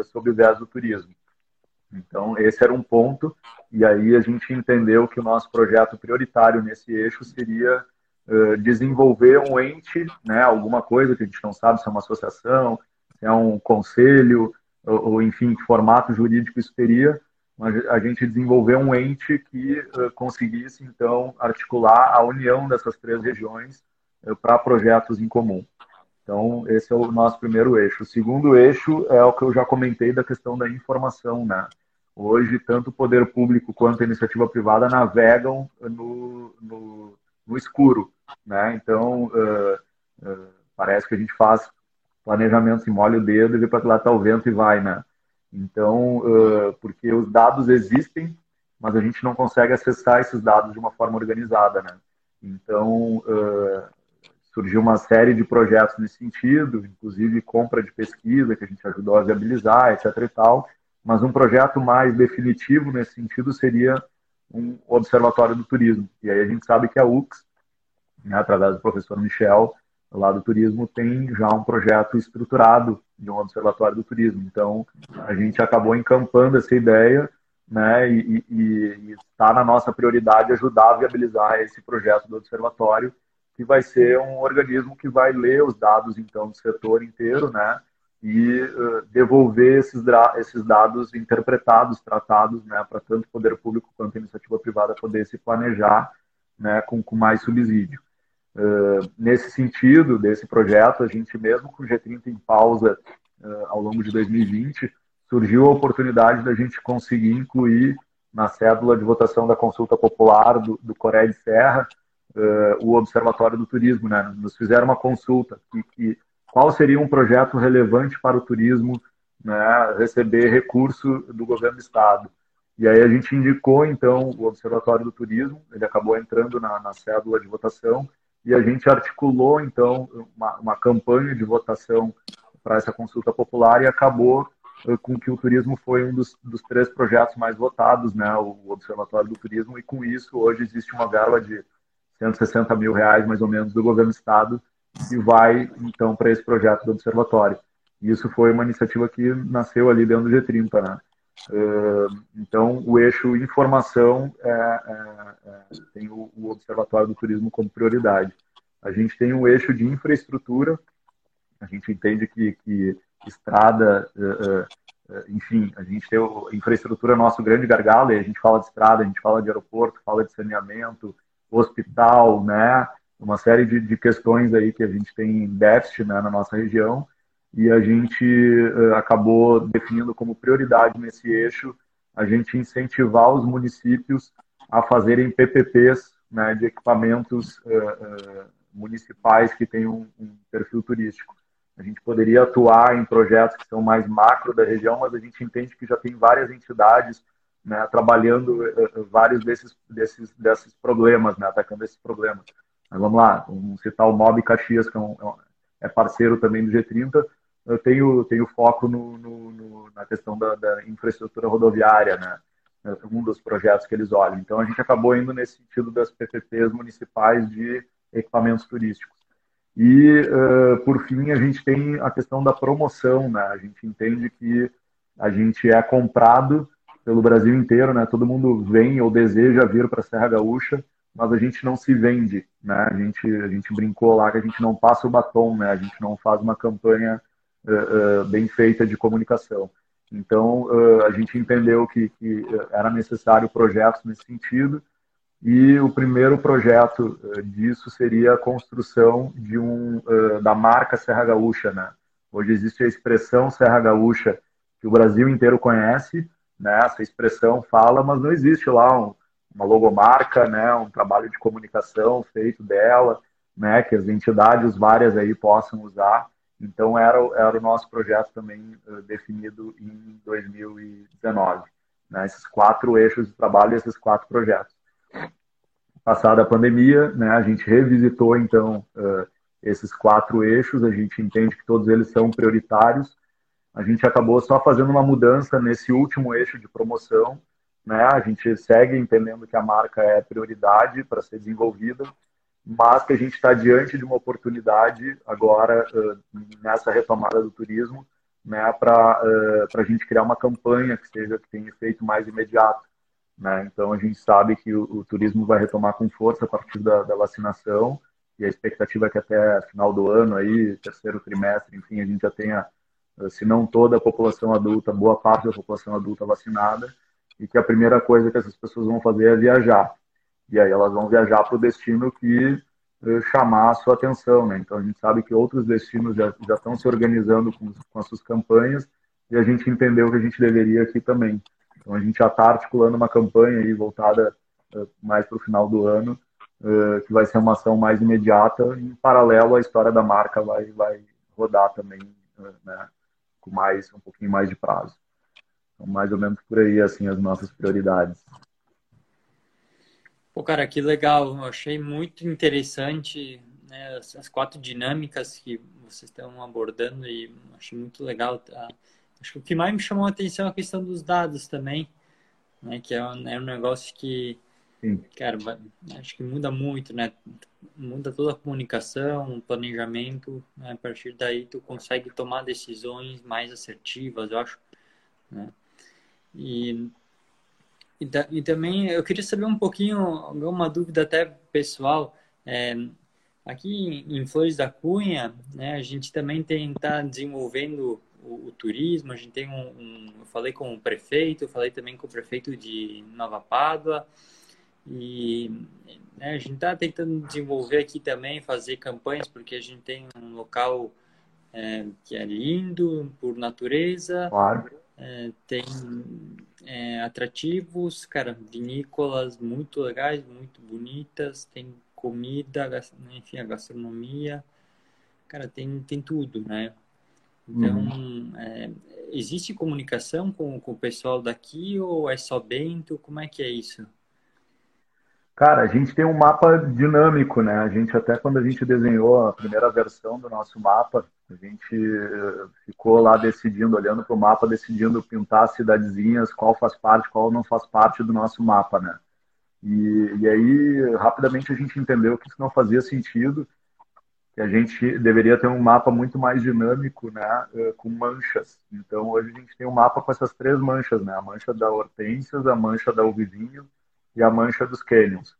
Speaker 2: sob o viés do turismo. Então, esse era um ponto, e aí a gente entendeu que o nosso projeto prioritário nesse eixo seria uh, desenvolver um ente, né, alguma coisa que a gente não sabe se é uma associação, se é um conselho, ou, ou enfim, que formato jurídico isso teria, mas a gente desenvolver um ente que uh, conseguisse, então, articular a união dessas três regiões uh, para projetos em comum. Então, esse é o nosso primeiro eixo. O segundo eixo é o que eu já comentei da questão da informação, né? Hoje, tanto o poder público quanto a iniciativa privada navegam no, no, no escuro. Né? Então, uh, uh, parece que a gente faz planejamento, se molha o dedo e vê para que lá está o vento e vai. Né? Então, uh, porque os dados existem, mas a gente não consegue acessar esses dados de uma forma organizada. Né? Então, surgiu uma série de projetos nesse sentido, inclusive compra de pesquisa, que a gente ajudou a viabilizar, etc. e tal mas um projeto mais definitivo nesse sentido seria um observatório do turismo. E aí a gente sabe que a UX, né, através do professor Michel, lá do turismo, tem já um projeto estruturado de um observatório do turismo. Então, a gente acabou encampando essa ideia né, e, e está na nossa prioridade ajudar a viabilizar esse projeto do observatório, que vai ser um organismo que vai ler os dados, então, do setor inteiro, né, e uh, devolver esses, esses dados interpretados, tratados, né, para tanto o poder público quanto a iniciativa privada poder se planejar né, com, com mais subsídio. Uh, nesse sentido, desse projeto, a gente mesmo com o G30 em pausa, ao longo de 2020, surgiu a oportunidade da gente conseguir incluir na cédula de votação da consulta popular do, do Coreia de Serra uh, o Observatório do Turismo. Né? Nos fizeram uma consulta que, que qual seria um projeto relevante para o turismo né, receber recurso do governo do estado. E aí a gente indicou, então, o Observatório do Turismo, ele acabou entrando na, na cédula de votação, e a gente articulou, então, uma, uma campanha de votação para essa consulta popular e acabou eh, com que o turismo foi um dos, dos, três projetos mais votados, né, o Observatório do Turismo, e com isso hoje existe uma verba de 160 mil reais, mais ou menos, do governo do estado, que vai, então, para esse projeto do Observatório. E isso foi uma iniciativa que nasceu ali dentro do G30, né. Uh, então, o eixo informação é, é, é, tem o, o Observatório do Turismo como prioridade. A gente tem um eixo de infraestrutura, a gente entende que, que estrada, uh, uh, enfim, a gente tem a infraestrutura nosso grande gargalo, e a gente fala de estrada, a gente fala de aeroporto, fala de saneamento, hospital, né, uma série de, de questões aí que a gente tem déficit né, na nossa região, e a gente uh, acabou definindo como prioridade nesse eixo a gente incentivar os municípios a fazerem PPPs né, de equipamentos municipais que tenham um perfil turístico. A gente poderia atuar em projetos que são mais macro da região, mas a gente entende que já tem várias entidades né, trabalhando uh, vários desses, desses, desses problemas, né, atacando esses problemas. Mas vamos lá, vamos citar o Mob Caxias, que é, um, é, é parceiro também do G30, eu tenho, tenho foco no, no, no, na questão da, da, infraestrutura rodoviária, né? um dos projetos que eles olham. Então, a gente acabou indo nesse sentido das PPPs municipais de equipamentos turísticos. E, uh, por fim, a gente tem a questão da promoção, né? A gente entende que a gente é comprado pelo Brasil inteiro, né? Todo mundo vem ou deseja vir para a Serra Gaúcha, mas a gente não se vende, né? A gente, a gente brincou lá que a gente não passa o batom, né? A gente não faz uma campanha uh, uh, bem feita de comunicação. Então, a gente entendeu que, que era necessário projetos nesse sentido e o primeiro projeto uh, disso seria a construção de um uh, da marca Serra Gaúcha, né? Hoje existe a expressão Serra Gaúcha que o Brasil inteiro conhece, né? Essa expressão fala, mas não existe lá um, uma logomarca, né? Um trabalho de comunicação feito dela, né? Que as entidades várias aí possam usar. Então era era o nosso projeto também uh, definido em 2019, né? Esses quatro eixos de trabalho, esses quatro projetos passada a pandemia, né, a gente revisitou então uh, esses quatro eixos, a gente entende que todos eles são prioritários. A gente acabou só fazendo uma mudança nesse último eixo de promoção, né? A gente segue entendendo que a marca é prioridade para ser desenvolvida, mas que a gente está diante de uma oportunidade agora nessa retomada do turismo, né? Para para a gente criar uma campanha que seja que tenha efeito mais imediato. Né? Então, a gente sabe que o, o, turismo vai retomar com força a partir da, da, vacinação e a expectativa é que até final do ano, aí, terceiro trimestre, enfim, a gente já tenha, se não toda a população adulta, boa parte da população adulta vacinada e que a primeira coisa que essas pessoas vão fazer é viajar. E aí elas vão viajar para o destino que eh, chamar a sua atenção, né? Então a gente sabe que outros destinos já, já estão se organizando com, com as suas campanhas e a gente entendeu que a gente deveria aqui também. Então a gente já está articulando uma campanha aí voltada uh, mais para o final do ano, uh, que vai ser uma ação mais imediata. Em paralelo, a história da marca vai, vai rodar também, uh, né, com mais um pouquinho mais de prazo. Então, mais ou menos por aí assim as nossas prioridades.
Speaker 1: Pô, cara, que legal. Eu achei muito interessante né, as, as, quatro dinâmicas que vocês estão abordando e achei muito legal. Tá? Acho que o que mais me chamou a atenção é a questão dos dados também, né? Que é um, é um negócio que, Sim. cara, acho que muda muito, né? Muda toda a comunicação, o planejamento, né? a partir daí tu consegue tomar decisões mais assertivas, eu acho, né? E, e, e também eu queria saber um pouquinho, alguma dúvida até pessoal, é, aqui em Flores da Cunha, né, a gente também tem tá desenvolvendo o, o, turismo, a gente tem um, um, Eu falei com o prefeito, eu falei também com o prefeito de Nova Pádua, e né, a gente está tentando desenvolver aqui também, fazer campanhas, porque a gente tem um local é, que é lindo por natureza.
Speaker 2: Claro.
Speaker 1: É, tem é, atrativos, cara, vinícolas muito legais, muito bonitas, tem comida, enfim, a gastronomia, cara, tem, tem tudo, né? Então, uhum. é, existe comunicação com, com o pessoal daqui ou é só Bento? Como é que é isso?
Speaker 2: Cara, a gente tem um mapa dinâmico, né? A gente até quando a gente desenhou a primeira versão do nosso mapa, a gente eh, ficou lá decidindo, olhando para o mapa, decidindo pintar as cidadezinhas, qual faz parte, qual não faz parte do nosso mapa, né? E, e aí, rapidamente a gente entendeu que isso não fazia sentido, que a gente deveria ter um mapa muito mais dinâmico, né, eh, com manchas. Então, hoje a gente tem um mapa com essas três manchas, né? A mancha da hortênsias, a mancha da uvivinho e a mancha dos canyons.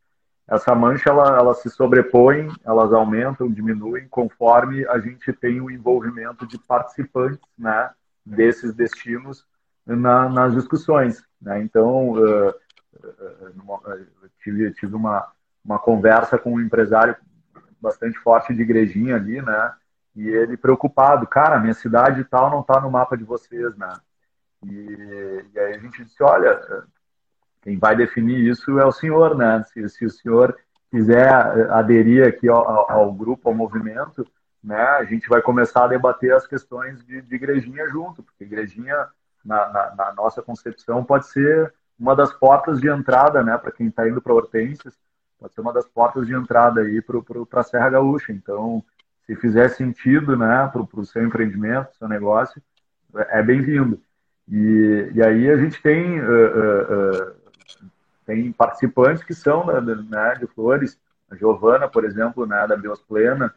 Speaker 2: Essa mancha ela, ela se sobrepõe, elas aumentam, diminuem conforme a gente tem o envolvimento de participantes, né, desses destinos na, nas discussões. Né? Então, uh, uh, tive, tive uma, uma conversa com um empresário bastante forte de igrejinha ali, né? E ele preocupado, cara, minha cidade e tal não está no mapa de vocês, né? E, e, aí a gente disse, olha, quem vai definir isso é o senhor, né? Se, se o senhor quiser aderir aqui ao, ao, grupo, ao movimento, né? A gente vai começar a debater as questões de, de igrejinha junto, porque igrejinha, na, na, na, nossa concepção, pode ser uma das portas de entrada, né? Para quem está indo para Hortências, pode ser uma das portas de entrada aí para a Serra Gaúcha. Então, se fizer sentido, né? Para o seu empreendimento, seu negócio, é bem-vindo. E, e aí a gente tem uh, uh, uh, tem participantes que são né, né, de Flores, a Giovana, por exemplo, né, da Biosplena,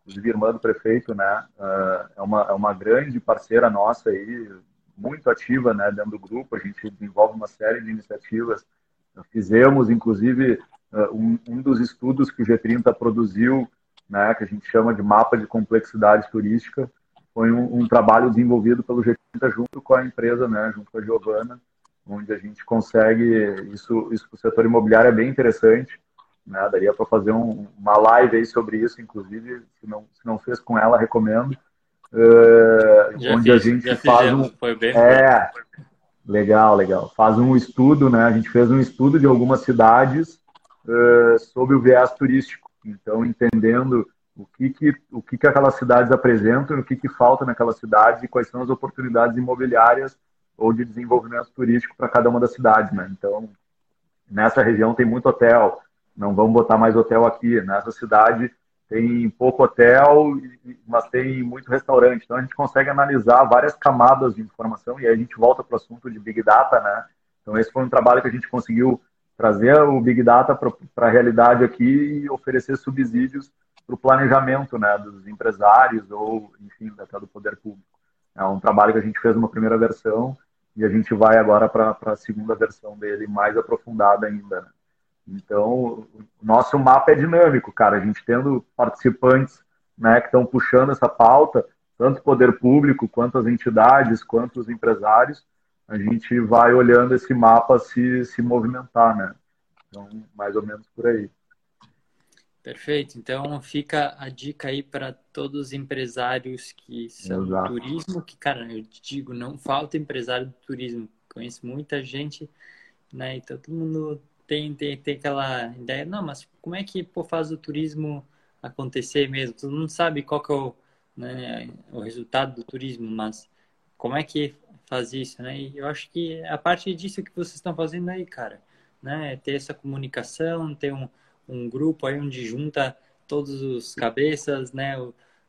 Speaker 2: inclusive irmã do prefeito, né, eh, é uma, é uma grande parceira nossa aí, muito ativa né, dentro do grupo, a gente desenvolve uma série de iniciativas. Fizemos, inclusive, eh, um, um dos estudos que o G30 produziu, né, que a gente chama de mapa de complexidade turística, foi um, um trabalho desenvolvido pelo G30 junto com a empresa, né, junto com a Giovana, onde a gente consegue isso isso para o setor imobiliário é bem interessante né? daria para fazer um, uma live aí sobre isso inclusive se não se não fez com ela recomendo. Uh, onde fiz, a gente faz um foi bem é. legal legal. Faz um estudo né? A gente fez um estudo de algumas cidades uh, sobre o viés turístico. Então entendendo o que que o que que aquelas cidades apresentam o que que falta naquelas cidades e quais são as oportunidades imobiliárias ou de desenvolvimento turístico para cada uma das cidades, né? Então, nessa região tem muito hotel, não vamos botar mais hotel aqui. Nessa cidade tem pouco hotel, mas tem muito restaurante. Então, a gente consegue analisar várias camadas de informação e aí a gente volta para o assunto de Big Data, né? Então, esse foi um trabalho que a gente conseguiu trazer o Big Data para a realidade aqui e oferecer subsídios para o planejamento né, dos empresários ou, enfim, até do poder público. É um trabalho que a gente fez uma primeira versão e a gente vai agora para a segunda versão dele, mais aprofundada ainda. Né? Então, o nosso mapa é dinâmico, cara. A gente tendo participantes né, que estão puxando essa pauta, tanto o poder público, quanto as entidades, quanto os empresários, a gente vai olhando esse mapa se, se movimentar, né? Então, mais ou menos por aí.
Speaker 1: Perfeito. Então fica a dica aí para todos os empresários que são Exato. do turismo, que, cara, eu te digo, não falta empresário do turismo. Conheço muita gente, né? Então todo mundo tem, tem, tem aquela ideia, não, mas como é que pô, faz o turismo acontecer mesmo? Todo mundo sabe qual que é o, né, o resultado do turismo, mas como é que faz isso, né? E eu acho que a parte disso que vocês estão fazendo aí, cara, né? Ter essa comunicação, ter um um grupo aí onde junta todos os cabeças, né?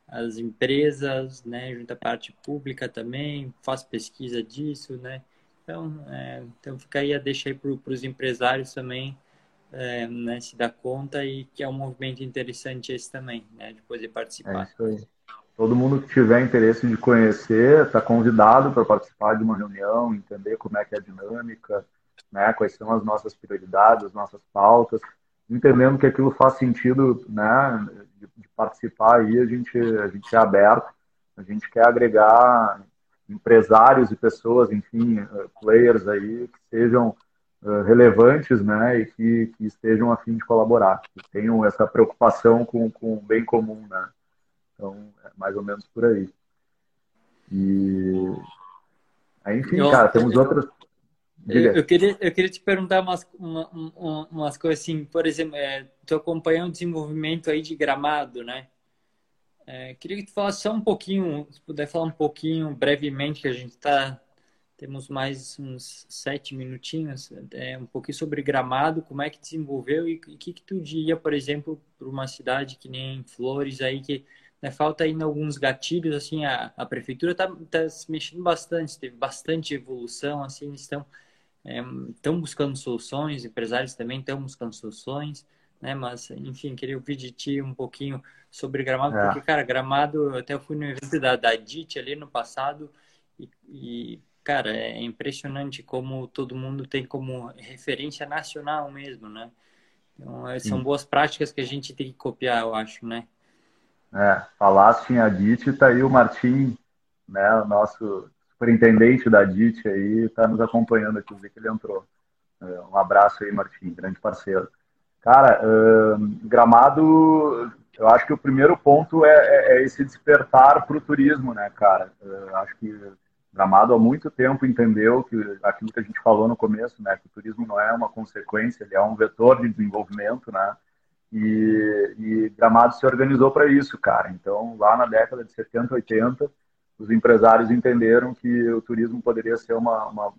Speaker 1: As empresas, né? Junta a parte pública também, faz pesquisa disso, né? Então, é, então fica aí a deixa aí para os empresários também é, né, se dar conta e que é um movimento interessante esse também, né? De poder participar. É.
Speaker 2: Todo mundo que tiver interesse de conhecer está convidado para participar de uma reunião, entender como é que é a dinâmica, né? Quais são as nossas prioridades, as nossas pautas entendendo que aquilo faz sentido, né, de, de, participar aí, a gente, a gente é aberto, a gente quer agregar empresários e pessoas, enfim, uh, players aí que sejam uh, relevantes, né, e que, que estejam a fim de colaborar, que tenham essa preocupação com, com o bem comum, né. Então, é mais ou menos por aí. E, enfim, eu, cara, temos eu, outras.
Speaker 1: Eu, queria, eu queria te perguntar umas, uma, umas coisas assim, por exemplo, é, tu acompanhou o desenvolvimento aí de gramado, né? É, queria que tu falasse só um pouquinho, se puder falar um pouquinho brevemente, que a gente está temos mais uns sete minutinhos, é, um pouquinho sobre gramado, como é que desenvolveu e o que, que tu diria, por exemplo, para uma cidade que nem Flores aí, que né, falta ainda alguns gatilhos, assim, a, a prefeitura está tá se mexendo bastante, teve bastante evolução, assim, estão, é, estão buscando soluções, empresários também estão buscando soluções, né, mas, enfim, queria ouvir de ti um pouquinho sobre Gramado, é. porque, cara, Gramado, até eu fui no evento da, da DIT ali no passado e, e cara, é impressionante como todo mundo tem como referência nacional mesmo, né? Então, é, são Sim. boas práticas que a gente tem que copiar, eu acho, né?
Speaker 2: É, falaste em Adit, tá aí o Martim, né, o nosso superintendente da Adit aí, tá nos acompanhando aqui, vi que ele entrou. É, um abraço aí, Martim, grande parceiro. Cara, Gramado, eu acho que o primeiro ponto é, é, é esse despertar para o turismo, né, cara? Uh, acho que Gramado há muito tempo entendeu que aquilo que a gente falou no começo, né, que o turismo não é uma consequência, ele é um vetor de desenvolvimento, né? E, e Gramado se organizou para isso, cara. Então, lá na década de 70, 80, os empresários entenderam que o turismo poderia ser uma, uma,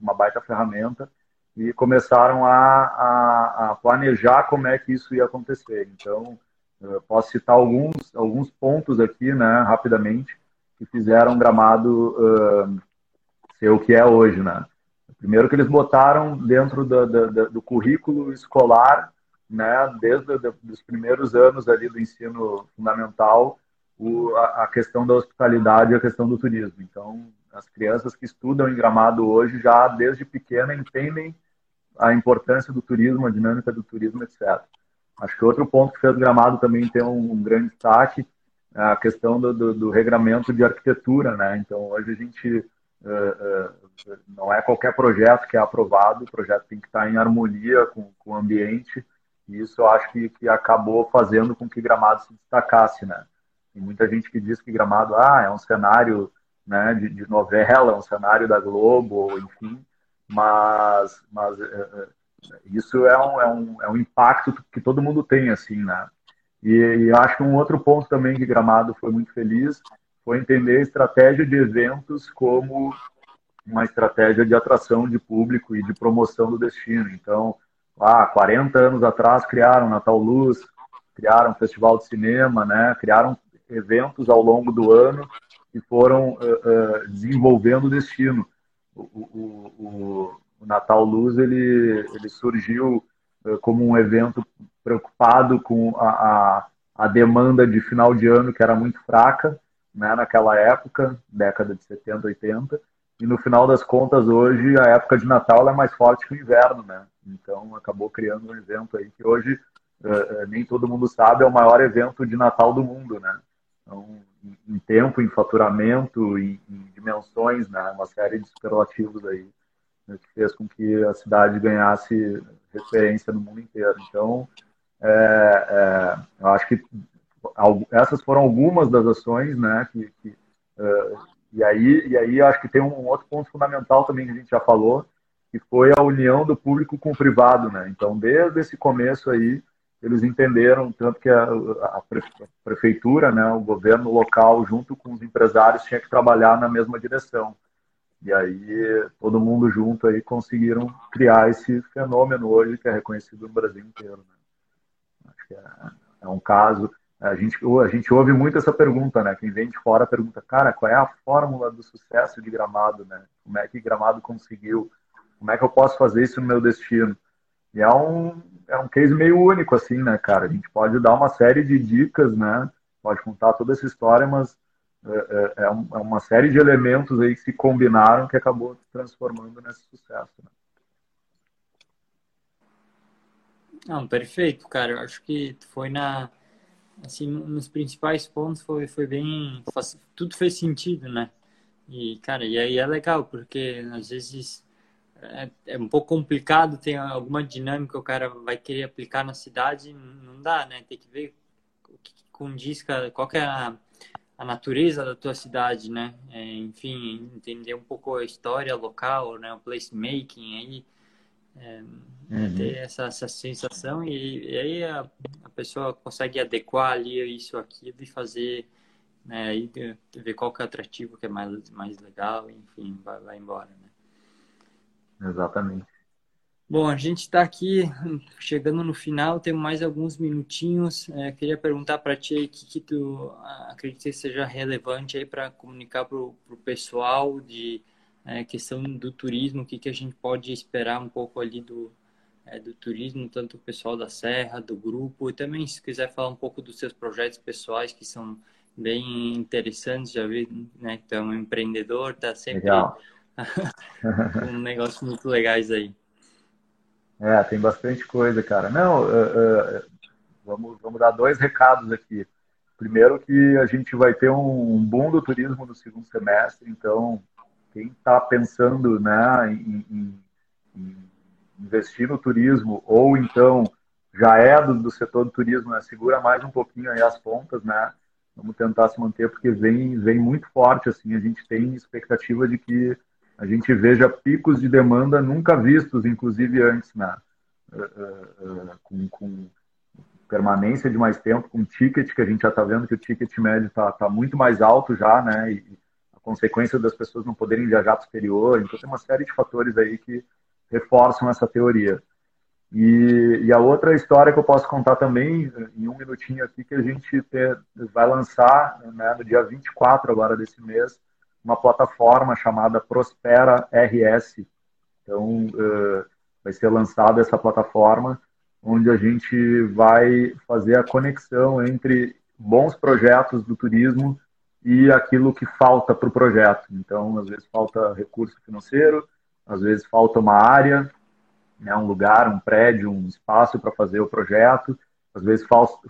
Speaker 2: uma baita ferramenta e começaram a, a, a, planejar como é que isso ia acontecer. Então, posso citar alguns, alguns pontos aqui, né, rapidamente que fizeram gramado uh, ser o que é hoje, né? Primeiro que eles botaram dentro do, do, do currículo escolar, né, desde os primeiros anos ali do ensino fundamental, o, a, a, questão da hospitalidade e a questão do turismo. Então, as crianças que estudam em Gramado hoje já desde pequena entendem a importância do turismo, a dinâmica do turismo, etc. Acho que outro ponto que fez Gramado também ter um, um grande destaque a questão do, do, do, regramento de arquitetura, né? Então, hoje a gente uh, uh, não é qualquer projeto que é aprovado, o projeto tem que estar em harmonia com, com o ambiente, e isso eu acho que, que acabou fazendo com que Gramado se destacasse, né? Tem muita gente que diz que Gramado ah, é um cenário né, de, de novela, um cenário da Globo, enfim, mas, mas uh, isso é um, é, um, é um impacto que todo mundo tem, assim, né? E, e, acho que um outro ponto também que Gramado foi muito feliz foi entender a estratégia de eventos como uma estratégia de atração de público e de promoção do destino. Então, há 40 anos atrás criaram Natal Luz, criaram Festival de Cinema, né? criaram eventos ao longo do ano que foram uh, uh, desenvolvendo o destino. O, o, o, Natal Luz ele, ele surgiu uh, como um evento preocupado com a, a, a, demanda de final de ano, que era muito fraca né, naquela época, década de 70, 80. E no final das contas, hoje, a época de Natal é mais forte que o inverno. Né? Então, acabou criando um evento aí que hoje, nem todo mundo sabe, é o maior evento de Natal do mundo. Né? Então, em tempo, em faturamento, em, em dimensões, né? uma série de superlativos aí né, que fez com que a cidade ganhasse referência no mundo inteiro. Então, é, é, eu acho que essas foram algumas das ações, né? Que, que uh, e aí, e aí acho que tem um outro ponto fundamental também que a gente já falou, que foi a união do público com o privado, né? Então, desde esse começo aí, eles entenderam tanto que a, a prefeitura, né, o governo local, junto com os empresários, tinha que trabalhar na mesma direção. E aí todo mundo junto aí conseguiram criar esse fenômeno hoje que é reconhecido no Brasil inteiro. Né? que é, é um caso. A gente, a gente ouve muito essa pergunta, né? Quem vem de fora pergunta, cara, qual é a fórmula do sucesso de Gramado, né? Como é que Gramado conseguiu? Como é que eu posso fazer isso no meu destino? E é um, é um case meio único, assim, né, cara? A gente pode dar uma série de dicas, né? Pode contar toda essa história, mas é, é, é, é uma série de elementos aí que se combinaram que acabou se transformando nesse sucesso, né?
Speaker 1: Não, perfeito, cara. Eu acho que foi na assim nos principais pontos foi foi bem tudo fez sentido, né? E cara, e aí é legal porque às vezes é, é um pouco complicado, tem alguma dinâmica que o cara vai querer aplicar na cidade, não dá, né? Tem que ver o que condiz, qual que é a, a natureza da tua cidade, né? É, enfim, entender um pouco a história local, né? O placemaking aí, é, uhum. ter essa, essa sensação e, e aí a, a, pessoa consegue adequar ali isso, aquilo e fazer, né? Aí ver qual que é o atrativo que é mais, mais legal, enfim, vai, vai embora, né?
Speaker 2: Exatamente.
Speaker 1: Bom, a gente está aqui chegando no final, temos mais alguns minutinhos. É, queria perguntar para ti o que, que tu acredita que seja relevante aí para comunicar para o pessoal de é, questão do turismo, o que, que a gente pode esperar um pouco ali do, é, do turismo, tanto o pessoal da Serra, do grupo, e também se quiser falar um pouco dos seus projetos pessoais que são bem interessantes, já vi né, que tu é um empreendedor, tá sempre um negócio muito legais aí.
Speaker 2: É, tem bastante coisa, cara. Não, uh, uh, vamos, vamos dar dois recados aqui. Primeiro que a gente vai ter um boom do turismo no segundo semestre, então quem está pensando né, em, em, em, investir no turismo ou então já é do, do setor do turismo, né, segura mais um pouquinho aí as pontas, né? Vamos tentar se manter porque vem, vem muito forte, assim, a gente tem expectativa de que a gente veja picos de demanda nunca vistos, inclusive antes, né? Uh, uh, uh, com, com, permanência de mais tempo, com ticket, que a gente já está vendo que o ticket médio está tá muito mais alto já, né? E a consequência das pessoas não poderem viajar para o exterior. Então, tem uma série de fatores aí que reforçam essa teoria. E, e, a outra história que eu posso contar também, em um minutinho aqui, que a gente ter, vai lançar né, no dia 24 agora desse mês, uma plataforma chamada Prospera RS. Então, uh, vai ser lançada essa plataforma, onde a gente vai fazer a conexão entre bons projetos do turismo e aquilo que falta para o projeto. Então, às vezes falta recurso financeiro, às vezes falta uma área, né, um lugar, um prédio, um espaço para fazer o projeto, às vezes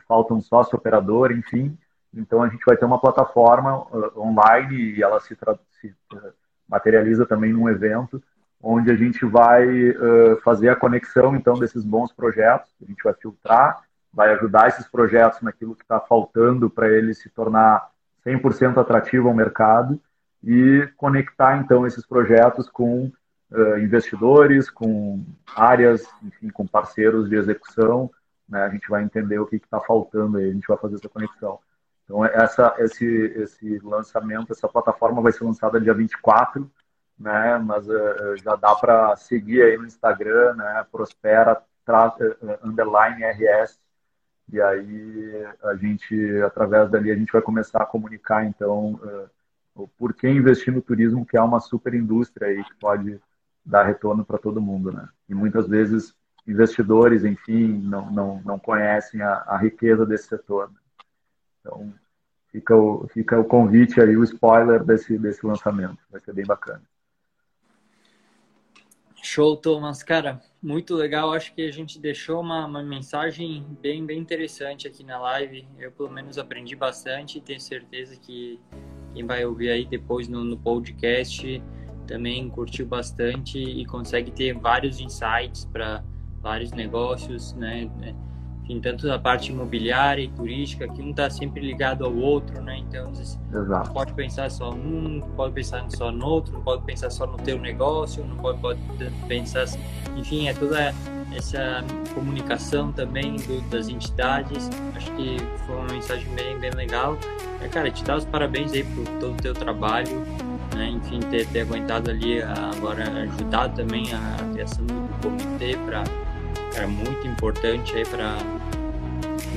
Speaker 2: falta um sócio operador, enfim. Então a gente vai ter uma plataforma uh, online e ela se, se uh, materializa também num evento onde a gente vai uh, fazer a conexão então desses bons projetos, a gente vai filtrar, vai ajudar esses projetos naquilo que está faltando para ele se tornar 100% atrativo ao mercado e conectar então esses projetos com uh, investidores, com áreas, enfim, com parceiros de execução. Né? A gente vai entender o que está faltando aí, a gente vai fazer essa conexão. Então, essa, esse, esse lançamento, essa plataforma vai ser lançada dia 24, né? Mas uh, já dá para seguir aí no Instagram, né? Prospera uh, underline RS. E aí a gente, através dali, a gente vai começar a comunicar, então, uh, o porquê investir no turismo, que é uma super indústria aí que pode dar retorno para todo mundo, né? E muitas vezes investidores, enfim, não, não, não conhecem a, a riqueza desse setor. Né? Então, fica o, fica o convite aí, o spoiler desse, desse lançamento. Vai ser bem bacana.
Speaker 1: Show, Thomas. Cara, muito legal. Acho que a gente deixou uma, uma mensagem bem, bem interessante aqui na live. Eu, pelo menos, aprendi bastante e tenho certeza que quem vai ouvir aí depois no, no podcast também curtiu bastante e consegue ter vários insights para vários negócios, né? Enfim, tanto da parte imobiliária e turística, que um está sempre ligado ao outro, né? Então, não pode pensar só num, pode pensar só no outro, não pode pensar só no teu negócio, não pode, pode pensar, enfim, é toda essa comunicação também do, das entidades. Acho que foi uma mensagem bem, bem legal. É, cara, te dar os parabéns aí por todo o teu trabalho, né? Enfim, ter, ter aguentado ali, agora ajudado também a, a criação do comitê para cara muito importante aí para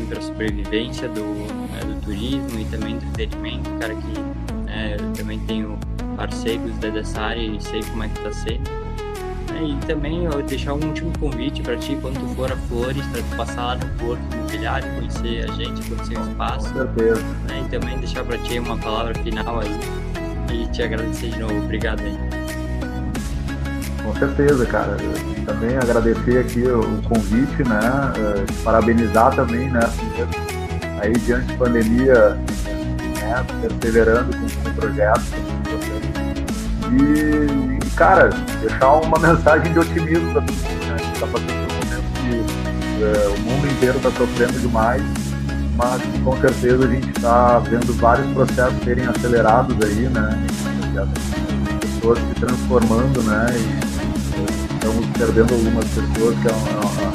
Speaker 1: para a sobrevivência do, né, do turismo e também do entretenimento, cara que né, eu também tenho parceiros dessa área e sei como é que está sendo. É, e também eu deixar um último convite para ti quando tu for a Flores, para tu passar lá no Porto Imobiliário, conhecer a gente, conhecer o espaço.
Speaker 2: Com certeza.
Speaker 1: Né, e também deixar para ti uma palavra final aí e te agradecer de novo. Obrigado aí.
Speaker 2: Com certeza, cara. Também agradecer aqui o convite, né? Eh, parabenizar também, né? Aí diante da pandemia, né? Perseverando com, com o projeto. E, cara, deixar uma mensagem de otimismo para todo mundo, né? Está passando por um momento que uh, o mundo inteiro está sofrendo demais mas com certeza a gente está vendo vários processos serem acelerados aí, né? As pessoas se transformando, né? E estamos perdendo algumas pessoas, que é, uma,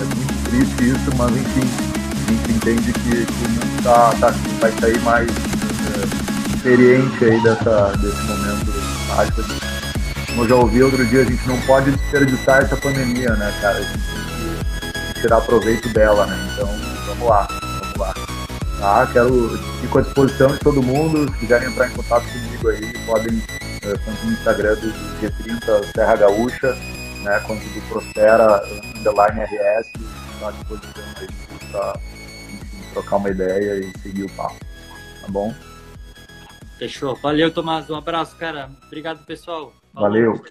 Speaker 2: é muito triste isso, mas enfim, a gente entende que, que o mundo tá, tá, vai sair mais é, experiente aí dessa, desse momento mágico. Como eu já ouvi outro dia, a gente não pode desperdiçar essa pandemia, né, cara? A gente tem que tirar proveito dela, né? Então, vamos lá lá. Tá? Quero, fico à disposição de todo mundo. Se quiserem entrar em contato comigo aí, podem, tanto no Instagram do G30 Serra Gaúcha, né, quanto do Prospera Underline RS, estou à disposição aí para trocar uma ideia e seguir o papo. Tá bom?
Speaker 1: Fechou. Valeu, Tomás. Um abraço, cara. Obrigado, pessoal.
Speaker 2: Valeu.